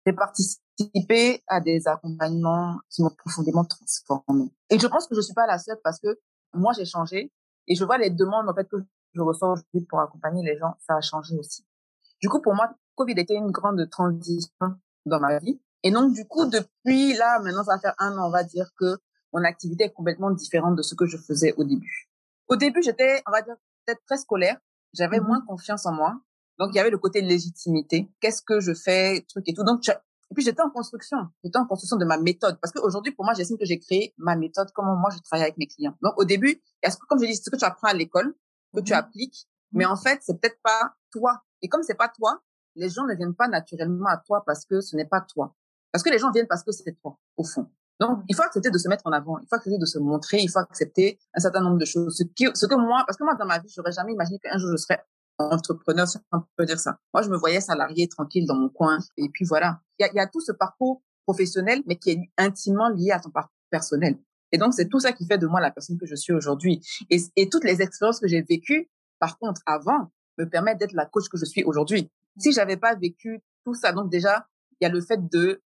J'ai participé à des accompagnements qui m'ont profondément transformé. Et je pense que je suis pas la seule parce que moi, j'ai changé et je vois les demandes en fait que je ressens aujourd'hui pour accompagner les gens, ça a changé aussi. Du coup, pour moi, Covid était une grande transition dans ma vie. Et donc, du coup, depuis là, maintenant, ça va faire un an, on va dire que mon activité est complètement différente de ce que je faisais au début. Au début, j'étais, on va dire, peut-être très scolaire. J'avais moins mhm. confiance en moi. Donc, il y avait le côté légitimité. Qu'est-ce que je fais, truc et tout. Donc, et puis, j'étais en construction. J'étais en construction de ma méthode. Parce qu'aujourd'hui, pour moi, j'estime que j'ai créé ma méthode, comment moi je travaille avec mes clients. Donc, au début, est-ce que, comme je dis, ce que tu apprends à l'école, que tu mhm. appliques, mais en fait, c'est peut-être pas toi et comme c'est pas toi, les gens ne viennent pas naturellement à toi parce que ce n'est pas toi. Parce que les gens viennent parce que c'est toi, au fond. Donc, il faut accepter de se mettre en avant, il faut accepter de se montrer, il faut accepter un certain nombre de choses. Ce, qui, ce que moi, parce que moi, dans ma vie, j'aurais jamais imaginé qu'un jour je serais entrepreneur, si on peut dire ça. Moi, je me voyais salarié, tranquille dans mon coin. Et puis voilà. Il y a, y a tout ce parcours professionnel, mais qui est intimement lié à ton parcours personnel. Et donc, c'est tout ça qui fait de moi la personne que je suis aujourd'hui. Et, et toutes les expériences que j'ai vécues, par contre, avant, me permettre d'être la coach que je suis aujourd'hui. Si j'avais pas vécu tout ça, donc déjà, il y a le fait de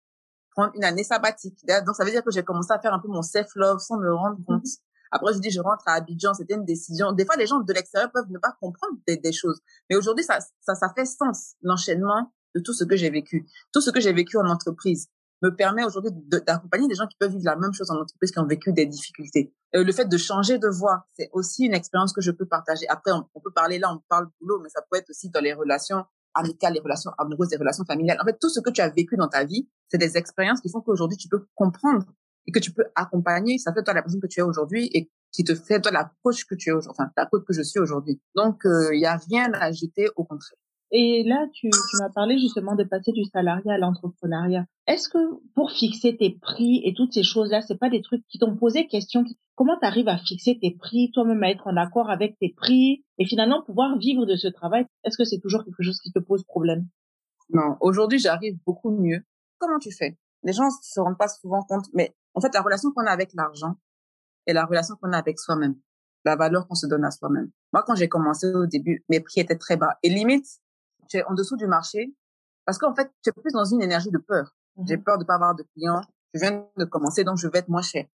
prendre une année sabbatique. Donc, ça veut dire que j'ai commencé à faire un peu mon self-love sans me rendre compte. Mm-hmm. Après, je dis, je rentre à Abidjan, c'était une décision. Des fois, les gens de l'extérieur peuvent ne pas comprendre des, des choses. Mais aujourd'hui, ça, ça, ça fait sens, l'enchaînement de tout ce que j'ai vécu. Tout ce que j'ai vécu en entreprise me permet aujourd'hui d'accompagner des gens qui peuvent vivre la même chose en entreprise, qui ont vécu des difficultés. Euh, le fait de changer de voie, c'est aussi une expérience que je peux partager. Après, on, peut parler là, on parle boulot, mais ça peut être aussi dans les relations amicales, les relations amoureuses, les relations familiales. En fait, tout ce que tu as vécu dans ta vie, c'est des expériences qui font qu'aujourd'hui, tu peux comprendre et que tu peux accompagner. Ça fait toi la personne que tu es aujourd'hui et qui te fait toi la coach que tu es aujourd'hui, enfin, la coach que je suis aujourd'hui. Donc, euh, il y a rien à ajouter, au contraire. Et là, tu, tu m'as parlé justement de passer du salariat à l'entrepreneuriat. Est-ce que pour fixer tes prix et toutes ces choses-là, c'est pas des trucs qui t'ont posé question Comment tu arrives à fixer tes prix, toi-même à être en accord avec tes prix et finalement pouvoir vivre de ce travail? Est-ce que c'est toujours quelque chose qui te pose problème? Non, aujourd'hui, j'arrive beaucoup mieux. Comment tu fais? Les gens se rendent pas souvent compte, mais en fait, la relation qu'on a avec l'argent et la relation qu'on a avec soi-même. la valeur qu'on se donne à soi-même. Moi, quand j'ai commencé au début, mes prix étaient très bas. Et limite, tu es en dessous du marché parce qu'en fait, tu es plus dans une énergie de peur. J'ai mhm. peur de pas avoir de clients. Je viens de commencer, donc je vais être moins cher.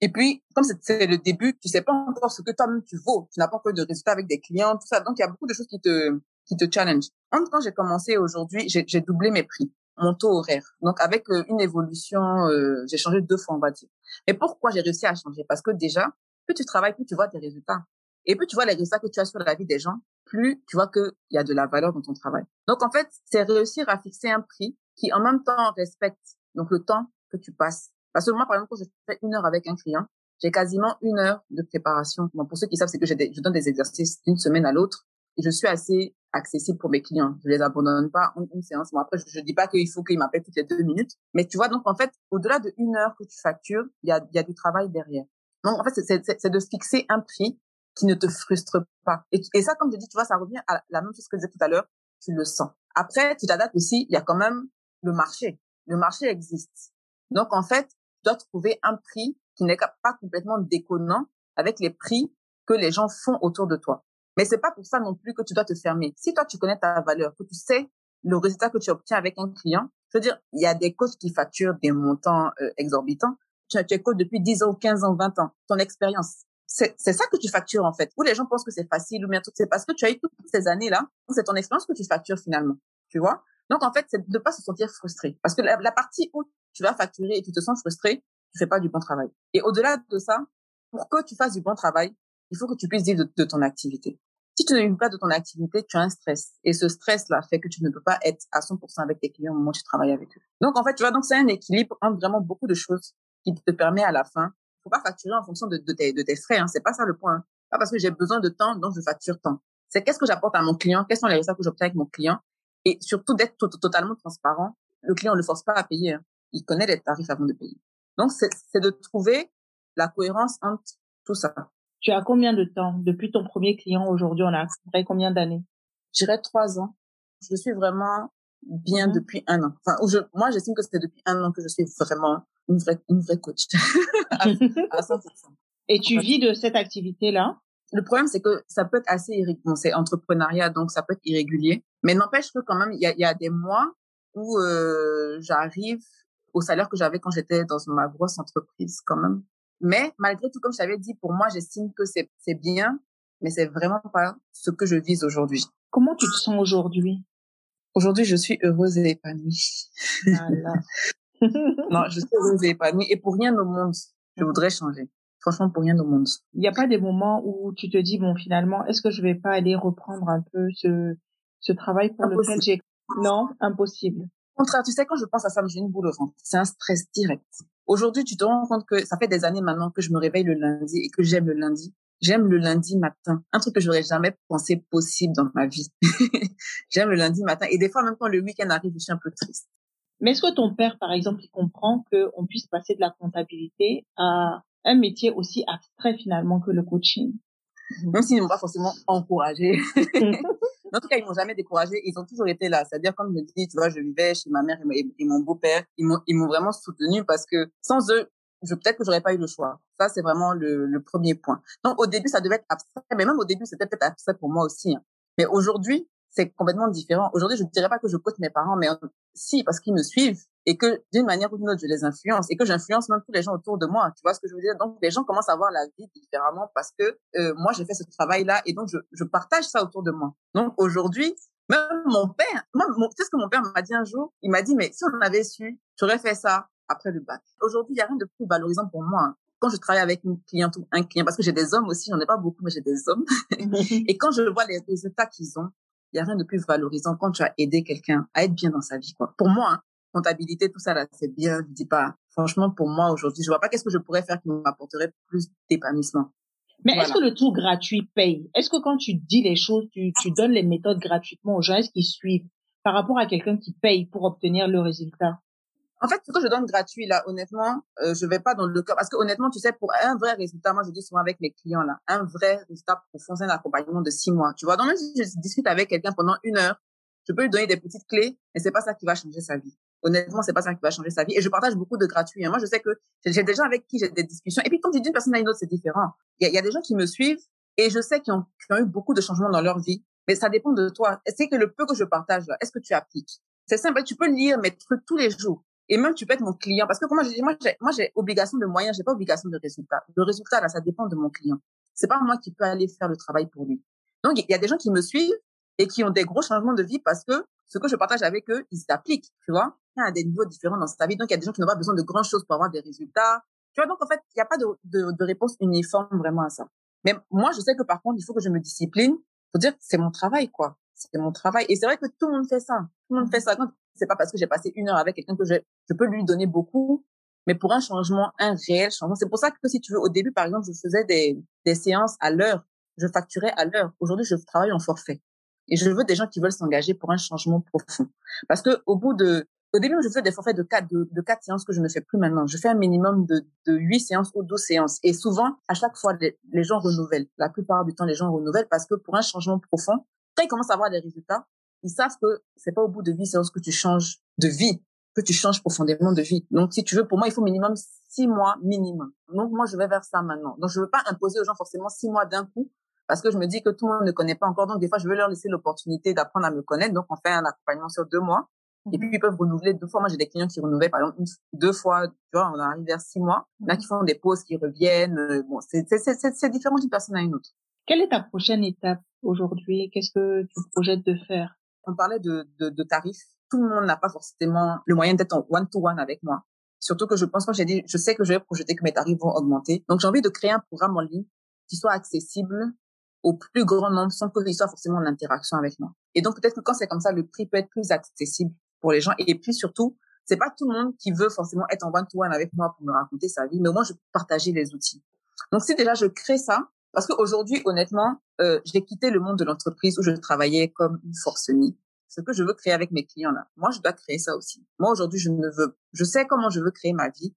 Et puis, comme c'est le début, tu sais pas encore ce que toi-même tu vaux. Tu n'as pas encore de résultats avec des clients, tout ça. Donc, il y a beaucoup de choses qui te, qui te challenge. Quand j'ai commencé aujourd'hui, j'ai doublé mes prix, mon taux horaire. Donc, avec euh, une évolution, euh, j'ai changé deux fois, on va dire. Et pourquoi j'ai réussi à changer? Parce que déjà, plus tu travailles, plus tu vois tes résultats. Et plus tu vois les résultats que tu as sur la vie des gens, plus tu vois qu'il y a de la valeur dans ton travail. Donc, en fait, c'est réussir à fixer un prix qui, en même temps, respecte donc le temps que tu passes. Parce que moi, par exemple, quand je fais une heure avec un client, j'ai quasiment une heure de préparation. Bon, pour ceux qui savent, c'est que je donne des exercices d'une semaine à l'autre et je suis assez accessible pour mes clients. Je les abandonne pas en une séance. Bon, après, je, dis pas qu'il faut qu'ils m'appellent toutes les deux minutes. Mais tu vois, donc, en fait, au-delà de une heure que tu factures, il y a, y a du travail derrière. Donc, en fait, c'est de fixer un prix qui ne te frustre pas. Et, ça, comme je dis, tu vois, ça revient à la même chose que je disais tout à l'heure, tu le sens. Après, tu t'adaptes aussi, il y a quand même le marché. Le marché existe. Donc, en fait, tu dois trouver un prix qui n'est pas complètement déconnant avec les prix que les gens font autour de toi. Mais c'est pas pour ça non plus que tu dois te fermer. Si toi, tu connais ta valeur, que tu sais le résultat que tu obtiens avec un client, je veux dire, il y a des coachs qui facturent des montants euh, exorbitants. Tu, tu es depuis 10 ans, 15 ans, 20 ans. Ton expérience, c'est ça que tu factures en fait. Où les gens pensent que c'est facile ou bien tout, c'est parce que tu as eu toutes ces années-là. C'est ton expérience que tu factures finalement. Tu vois? Donc en fait, c'est de pas se sentir frustré. Parce que la, la, partie où tu vas facturer et tu te sens frustré, tu fais pas du bon travail. Et au-delà de ça, pour que tu fasses du bon travail, il faut que tu puisses vivre de, ton activité. Si tu ne vis pas de ton activité, tu as un stress. Et ce stress-là fait que tu ne peux pas être à 100% avec tes clients au moment où tu travailles avec eux. Donc, en fait, tu vois, donc c'est un équilibre entre vraiment beaucoup de choses qui te permet à la fin. Faut pas facturer en fonction de, de, tes, de tes frais. Hein. C'est pas ça le point. Hein. Pas parce que j'ai besoin de temps, donc je facture tant. C'est qu'est-ce que j'apporte à mon client, quels sont les résultats que j'obtiens avec mon client, et surtout d'être totalement transparent. Le client ne le force pas à payer. Hein. Il connaît les tarifs avant de payer. Donc, c'est de trouver la cohérence entre tout ça. Tu as combien de temps depuis ton premier client aujourd'hui On a combien d'années? J'irais trois ans. Je suis vraiment bien mmh. depuis un an. Enfin, je, moi, j'estime que c'était depuis un an que je suis vraiment une vraie, une vraie coach. <laughs> à, 100%. Et tu vis de cette activité-là? Le problème, c'est que ça peut être assez irrégulier. Bon, c'est entrepreneuriat, donc ça peut être irrégulier. Mais n'empêche que quand même, il y a, y a des mois où euh, j'arrive au salaire que j'avais quand j'étais dans ma grosse entreprise quand même. Mais malgré tout, comme je t'avais dit, pour moi, j'estime que c'est bien, mais c'est vraiment pas ce que je vise aujourd'hui. Comment tu te sens aujourd'hui? Aujourd'hui, je suis heureuse et épanouie. <laughs> non, je suis heureuse et épanouie. Et pour rien au monde, je voudrais changer. Franchement, pour rien au monde. Il n'y a pas des moments où tu te dis, bon, finalement, est-ce que je vais pas aller reprendre un peu ce, ce travail pour lequel j'ai... Non, impossible contraire, tu sais, quand je pense à ça, j'ai une boule au ventre. C'est un stress direct. Aujourd'hui, tu te rends compte que ça fait des années maintenant que je me réveille le lundi et que j'aime le lundi. J'aime le lundi matin. Un truc que j'aurais jamais pensé possible dans ma vie. <laughs> j'aime le lundi matin. Et des fois, même quand le week-end arrive, je suis un peu triste. Mais est-ce que ton père, par exemple, il comprend qu'on puisse passer de la comptabilité à un métier aussi abstrait finalement que le coaching Même s'ils ne m'ont pas forcément encouragé. <laughs> en tout cas, ils m'ont jamais découragé. Ils ont toujours été là. C'est-à-dire, comme je dis, tu vois, je vivais chez ma mère et, mon beau-père. Ils m'ont, ils m'ont vraiment soutenu parce que sans eux, je, peut-être que j'aurais pas eu le choix. Ça, c'est vraiment le, le, premier point. Donc, au début, ça devait être abstrait, mais même au début, c'était peut-être abstrait pour moi aussi. Hein. Mais aujourd'hui, c'est complètement différent. Aujourd'hui, je ne dirais pas que je coach mes parents, mais si, parce qu'ils me suivent et que d'une manière ou d'une autre, je les influence et que j'influence même tous les gens autour de moi. Tu vois ce que je veux dire? Donc, les gens commencent à voir la vie différemment parce que euh, moi, j'ai fait ce travail-là et donc je, je, partage ça autour de moi. Donc, aujourd'hui, même mon père, moi, tu sais ce que mon père m'a dit un jour? Il m'a dit, mais si on avait su, j'aurais fait ça après le bac. Aujourd'hui, il n'y a rien de plus valorisant pour moi. Quand je travaille avec une cliente ou un client, parce que j'ai des hommes aussi, j'en ai pas beaucoup, mais j'ai des hommes. <laughs> et quand je vois les résultats qu'ils ont, il y a rien de plus valorisant quand tu as aidé quelqu'un à être bien dans sa vie, quoi. Pour moi, hein, comptabilité, tout ça, là, c'est bien. Je dis pas, franchement, pour moi, aujourd'hui, je vois pas qu'est-ce que je pourrais faire qui m'apporterait plus d'épanouissement. Mais est-ce que le tour gratuit paye? Est-ce que quand tu dis les choses, tu, tu donnes les méthodes gratuitement aux gens, est-ce qu'ils suivent? Par rapport à quelqu'un qui paye pour obtenir le résultat? En fait, ce que je donne gratuit là, honnêtement, euh, je vais pas dans le cas parce que honnêtement, tu sais, pour un vrai résultat, moi je dis souvent avec mes clients là, un vrai résultat pour foncer un accompagnement de six mois. Tu vois, donc même si je discute avec quelqu'un pendant une heure, je peux lui donner des petites clés, mais c'est pas ça qui va changer sa vie. honnêtement, c'est pas ça qui va changer sa vie. Et je partage beaucoup de gratuits. Hein. Moi, je sais que j'ai des gens avec qui j'ai des discussions. Et puis, quand tu dis d'une personne à une autre, c'est différent. Il y, a, des gens qui me suivent et je sais qu'ils ont, ont, eu beaucoup de changements dans leur vie. Mais ça dépend de toi. C'est que le peu que je partage, est-ce que tu appliques? C'est simple. Tu peux lire mes trucs tous les jours. Et même, tu peux être mon client. Parce que, comme je dis, moi, j'ai, moi, j'ai obligation de moyens, j'ai pas obligation de résultat. Le résultat, là, ça dépend de mon client. C'est pas moi qui peux aller faire le travail pour lui. Donc, il y a des gens qui me suivent et qui ont des gros changements de vie parce que ce que je partage avec eux, ils s'appliquent, tu vois. Il y a des niveaux différents dans sa vie. Donc, il y a des gens qui n'ont pas besoin de grand choses pour avoir des résultats. Tu vois, donc, en fait, il n'y a pas de, de, de, réponse uniforme vraiment à ça. Mais moi, je sais que par contre, il faut que je me discipline pour dire c'est mon travail, quoi. C'est mon travail. Et c'est vrai que tout le monde fait ça. Tout le monde fait ça. C'est pas parce que j'ai passé une heure avec quelqu'un que je, je peux lui donner beaucoup. Mais pour un changement, un réel changement. C'est pour ça que si tu veux, au début, par exemple, je faisais des, des séances à l'heure. Je facturais à l'heure. Aujourd'hui, je travaille en forfait. Et je veux des gens qui veulent s'engager pour un changement profond. Parce que au bout de, au début, je faisais des forfaits de quatre, de, quatre séances que je ne fais plus maintenant. Je fais un minimum de, de huit séances ou douze séances. Et souvent, à chaque fois, les, les, gens renouvellent. La plupart du temps, les gens renouvellent parce que pour un changement profond, quand ils commencent à avoir des résultats, ils savent que c'est pas au bout de huit séances que tu changes de vie, que tu changes profondément de vie. Donc, si tu veux, pour moi, il faut minimum six mois minimum. Donc, moi, je vais vers ça maintenant. Donc, je veux pas imposer aux gens forcément six mois d'un coup parce que je me dis que tout le monde ne connaît pas encore. Donc, des fois, je veux leur laisser l'opportunité d'apprendre à me connaître. Donc, on fait un accompagnement sur deux mois. Et puis, mhm. ils peuvent renouveler deux fois. Moi, j'ai des clients qui renouvellent, par exemple, deux fois, tu vois, on arrive vers six mois. Là, qui font des pauses, qui reviennent. Euh, bon, c'est, c'est, c'est, c'est différent d'une personne à une autre. Quelle est ta prochaine étape aujourd'hui? Qu'est-ce que tu projettes de faire? On parlait de, de, de tarifs. Tout le monde n'a pas forcément le moyen d'être en one-to-one avec moi. Surtout que je pense, quand j'ai dit, je sais que je vais projeter que mes tarifs vont augmenter. Donc, j'ai envie de créer un programme en ligne qui soit accessible au plus grand nombre sans qu'il soit forcément en interaction avec moi. Et donc peut-être que quand c'est comme ça, le prix peut être plus accessible pour les gens. Et puis surtout, c'est pas tout le monde qui veut forcément être en one-to-one avec moi pour me raconter sa vie, mais moi je peux partager les outils. Donc si déjà je crée ça, parce qu'aujourd'hui honnêtement, euh, j'ai quitté le monde de l'entreprise où je travaillais comme une forcenée. Ce que je veux créer avec mes clients là, moi je dois créer ça aussi. Moi aujourd'hui je ne veux, je sais comment je veux créer ma vie.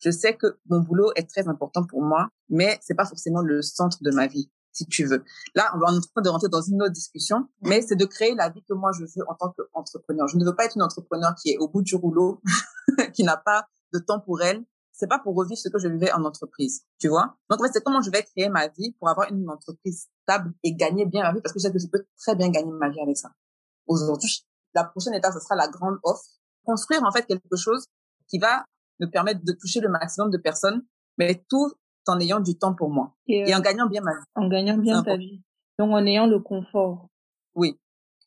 Je sais que mon boulot est très important pour moi, mais c'est pas forcément le centre de ma vie si tu veux. Là, on va en train de rentrer dans une autre discussion, mais c'est de créer la vie que moi je veux en tant qu'entrepreneur. Je ne veux pas être une entrepreneur qui est au bout du rouleau, <laughs> qui n'a pas de temps pour elle. C'est pas pour revivre ce que je vivais en entreprise, tu vois? Donc, en fait, c'est comment je vais créer ma vie pour avoir une entreprise stable et gagner bien ma vie parce que je sais que je peux très bien gagner ma vie avec ça. Aujourd'hui, la prochaine étape, ce sera la grande offre. Construire, en fait, quelque chose qui va me permettre de toucher le maximum de personnes, mais tout en ayant du temps pour moi et, en euh, gagnant bien ma vie. En gagnant bien ta vie. Donc en ayant le confort. Oui.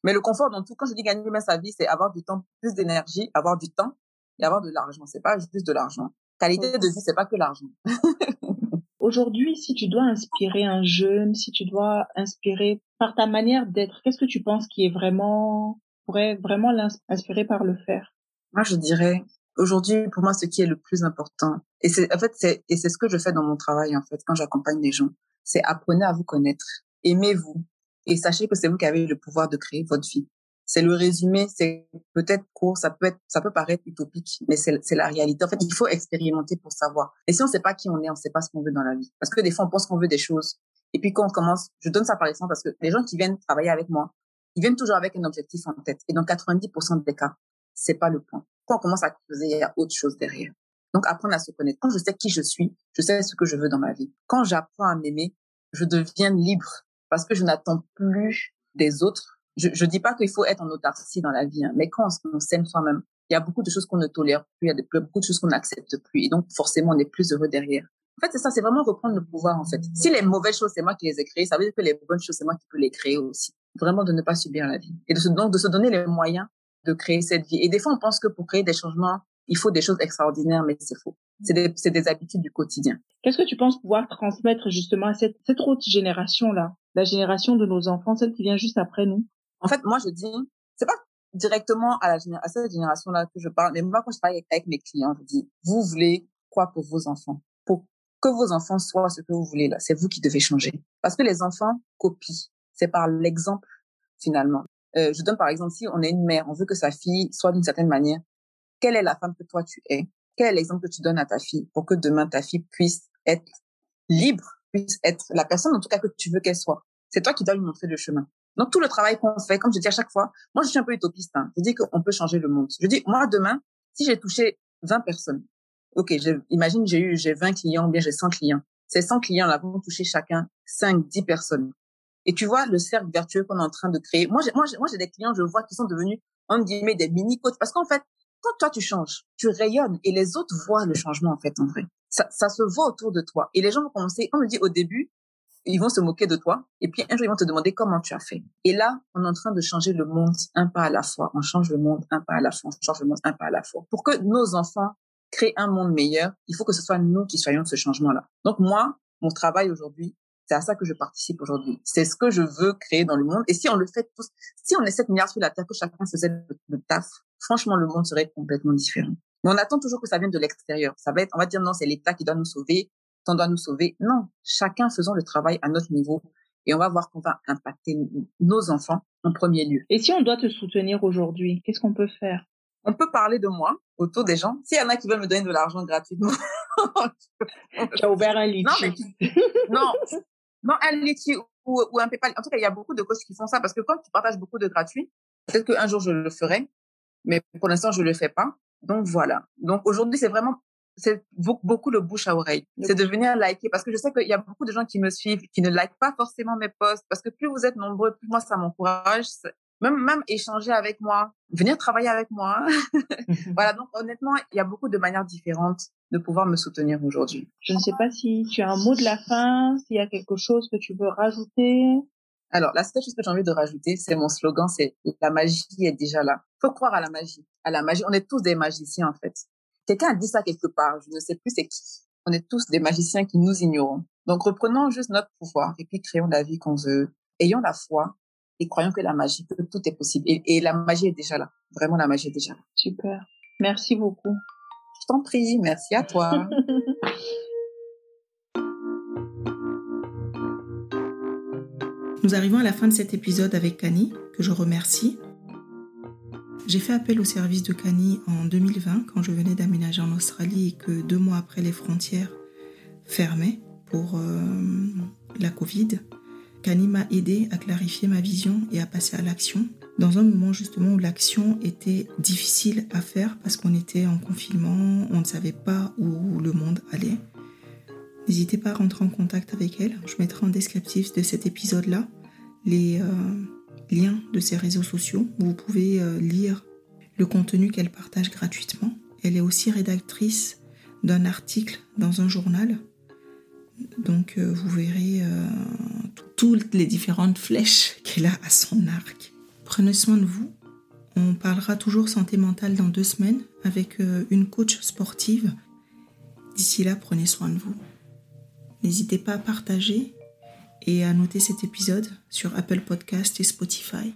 Mais le confort dans tout, quand je dis gagner bien sa vie, c'est avoir du temps, plus d'énergie, avoir du temps et avoir de l'argent. C'est pas juste de l'argent. Qualité de vie, c'est pas que l'argent. <laughs> Aujourd'hui, si tu dois inspirer un jeune, si tu dois inspirer par ta manière d'être, qu'est-ce que tu penses qui est vraiment, pourrait vraiment l'inspirer par le faire? Moi, je dirais, aujourd'hui, pour moi, ce qui est le plus important, et c'est, en fait, c'est, et c'est ce que je fais dans mon travail, en fait, quand j'accompagne les gens, c'est apprenez à vous connaître, aimez-vous, et sachez que c'est vous qui avez le pouvoir de créer votre vie. C'est le résumé, c'est peut-être court, ça peut être, ça peut paraître utopique, mais c'est, la réalité. En fait, il faut expérimenter pour savoir. Et si on sait pas qui on est, on sait pas ce qu'on veut dans la vie. Parce que des fois, on pense qu'on veut des choses. Et puis quand on commence, je donne ça par exemple parce que les gens qui viennent travailler avec moi, ils viennent toujours avec un objectif en tête. Et dans 90% des cas, c'est pas le point. Quand on commence à creuser, il y a autre chose derrière. Donc, apprendre à se connaître. Quand je sais qui je suis, je sais ce que je veux dans ma vie. Quand j'apprends à m'aimer, je deviens libre parce que je n'attends plus des autres. Je, je dis pas qu'il faut être en autarcie dans la vie, hein, mais quand on, s'aime soi-même, il y a beaucoup de choses qu'on ne tolère plus, il y a beaucoup de choses qu'on n'accepte plus, et donc forcément on est plus heureux derrière. En fait, c'est ça, c'est vraiment reprendre le pouvoir en fait. Si les mauvaises choses c'est moi qui les ai créées, ça veut dire que les bonnes choses c'est moi qui peux les créer aussi. Vraiment de ne pas subir la vie et de se, donc de se donner les moyens de créer cette vie. Et des fois, on pense que pour créer des changements, il faut des choses extraordinaires, mais c'est faux. C'est des, des habitudes du quotidien. Qu'est-ce que tu penses pouvoir transmettre justement à cette, cette autre génération-là, la génération de nos enfants, celle qui vient juste après nous? En fait, moi, je dis, c'est pas directement à, la, à cette génération-là que je parle, mais moi, quand je travaille avec mes clients, je dis, vous voulez quoi pour vos enfants? Pour que vos enfants soient ce que vous voulez là, c'est vous qui devez changer. Parce que les enfants copient. C'est par l'exemple, finalement. Euh, je donne par exemple, si on est une mère, on veut que sa fille soit d'une certaine manière, quelle est la femme que toi tu es? Quel est l'exemple que tu donnes à ta fille pour que demain ta fille puisse être libre, puisse être la personne en tout cas que tu veux qu'elle soit? C'est toi qui dois lui montrer le chemin. Donc tout le travail qu'on fait, comme je dis à chaque fois, moi je suis un peu utopiste. Hein. Je dis qu'on peut changer le monde. Je dis moi demain, Si j'ai touché 20 personnes, ok, imagine j'ai eu j'ai 20 clients, bien j'ai 100 clients. Ces 100 clients-là vont toucher chacun 5, 10 personnes. Et tu vois le cercle vertueux qu'on est en train de créer. Moi, j'ai, moi, j'ai, moi, j'ai des clients, je vois, qui sont devenus, entre guillemets, des mini-coachs. Parce qu'en fait, quand toi, tu changes, tu rayonnes et les autres voient le changement, en fait, en vrai. Ça, ça se voit autour de toi. Et les gens vont commencer, on me dit au début, ils vont se moquer de toi. Et puis, un jour, ils vont te demander comment tu as fait. Et là, on est en train de changer le monde un pas à la fois. On change le monde un pas à la fois. On change le monde un pas à la fois. Pour que nos enfants créer un monde meilleur, il faut que ce soit nous qui soyons ce changement-là. Donc moi, mon travail aujourd'hui, c'est à ça que je participe aujourd'hui. C'est ce que je veux créer dans le monde. Et si on le fait tous, si on est 7 milliards sur la terre, que chacun faisait le, taf, franchement, le monde serait complètement différent. Mais on attend toujours que ça vienne de l'extérieur. Ça va être, on va dire non, c'est l'État qui doit nous sauver, on doit nous sauver. Non, chacun faisons le travail à notre niveau et on va voir qu'on va impacter nos enfants en premier lieu. Et si on doit te soutenir aujourd'hui, qu'est-ce qu'on peut faire? On peut parler de moi autour des gens. S'il y en a qui veulent me donner de l'argent gratuitement. <laughs> tu as ouvert un litchi. Non, non, un litchi ou, ou un PayPal. En tout cas, il y a beaucoup de coachs qui font ça parce que quand tu partages beaucoup de gratuits, peut-être qu'un jour je le ferai, mais pour l'instant je le fais pas. Donc voilà. Donc aujourd'hui, c'est vraiment c'est beaucoup le bouche à oreille. C'est de venir liker parce que je sais qu'il y a beaucoup de gens qui me suivent, qui ne likent pas forcément mes posts parce que plus vous êtes nombreux, plus moi ça m'encourage même, même échanger avec moi, venir travailler avec moi. <laughs> <laughs> voilà, donc honnêtement, il y a beaucoup de manières différentes de pouvoir me soutenir aujourd'hui. Je ne sais pas si tu as un mot de la fin, s'il y a quelque chose que tu veux rajouter. Alors, la seule chose que j'ai envie de rajouter, c'est mon slogan, c'est la magie est déjà là. Faut croire à la magie. À la magie. On est tous des magiciens, en fait. Quelqu'un a dit ça quelque part. Je ne sais plus c'est qui. On est tous des magiciens qui nous ignorons. Donc, reprenons juste notre pouvoir et puis créons la vie qu'on veut. Ayons la foi et croyons que la magie, que tout est possible. Et, la magie est déjà là. Vraiment, la magie est déjà là. Super. Merci beaucoup. Je t'en prie. Merci à toi. <laughs> Nous arrivons à la fin de cet épisode avec Kani, que je remercie. J'ai fait appel au service de Kani en 2020 quand je venais d'aménager en Australie et que deux mois après les frontières fermaient pour euh, la Covid. Kani m'a aidé à clarifier ma vision et à passer à l'action dans un moment justement où l'action était difficile à faire parce qu'on était en confinement, on ne savait pas où le monde allait. N'hésitez pas à rentrer en contact avec elle. Je mettrai en descriptif de cet épisode-là les euh, liens de ses réseaux sociaux vous pouvez euh, lire le contenu qu'elle partage gratuitement. Elle est aussi rédactrice d'un article dans un journal. Donc euh, vous verrez toutes les différentes flèches <laughs> qu'elle a à son arc. Prenez soin de vous. On parlera toujours santé mentale dans deux semaines avec euh, une coach sportive. D'ici là, prenez soin de vous. N'hésitez pas à partager et à noter cet épisode sur Apple Podcast et Spotify.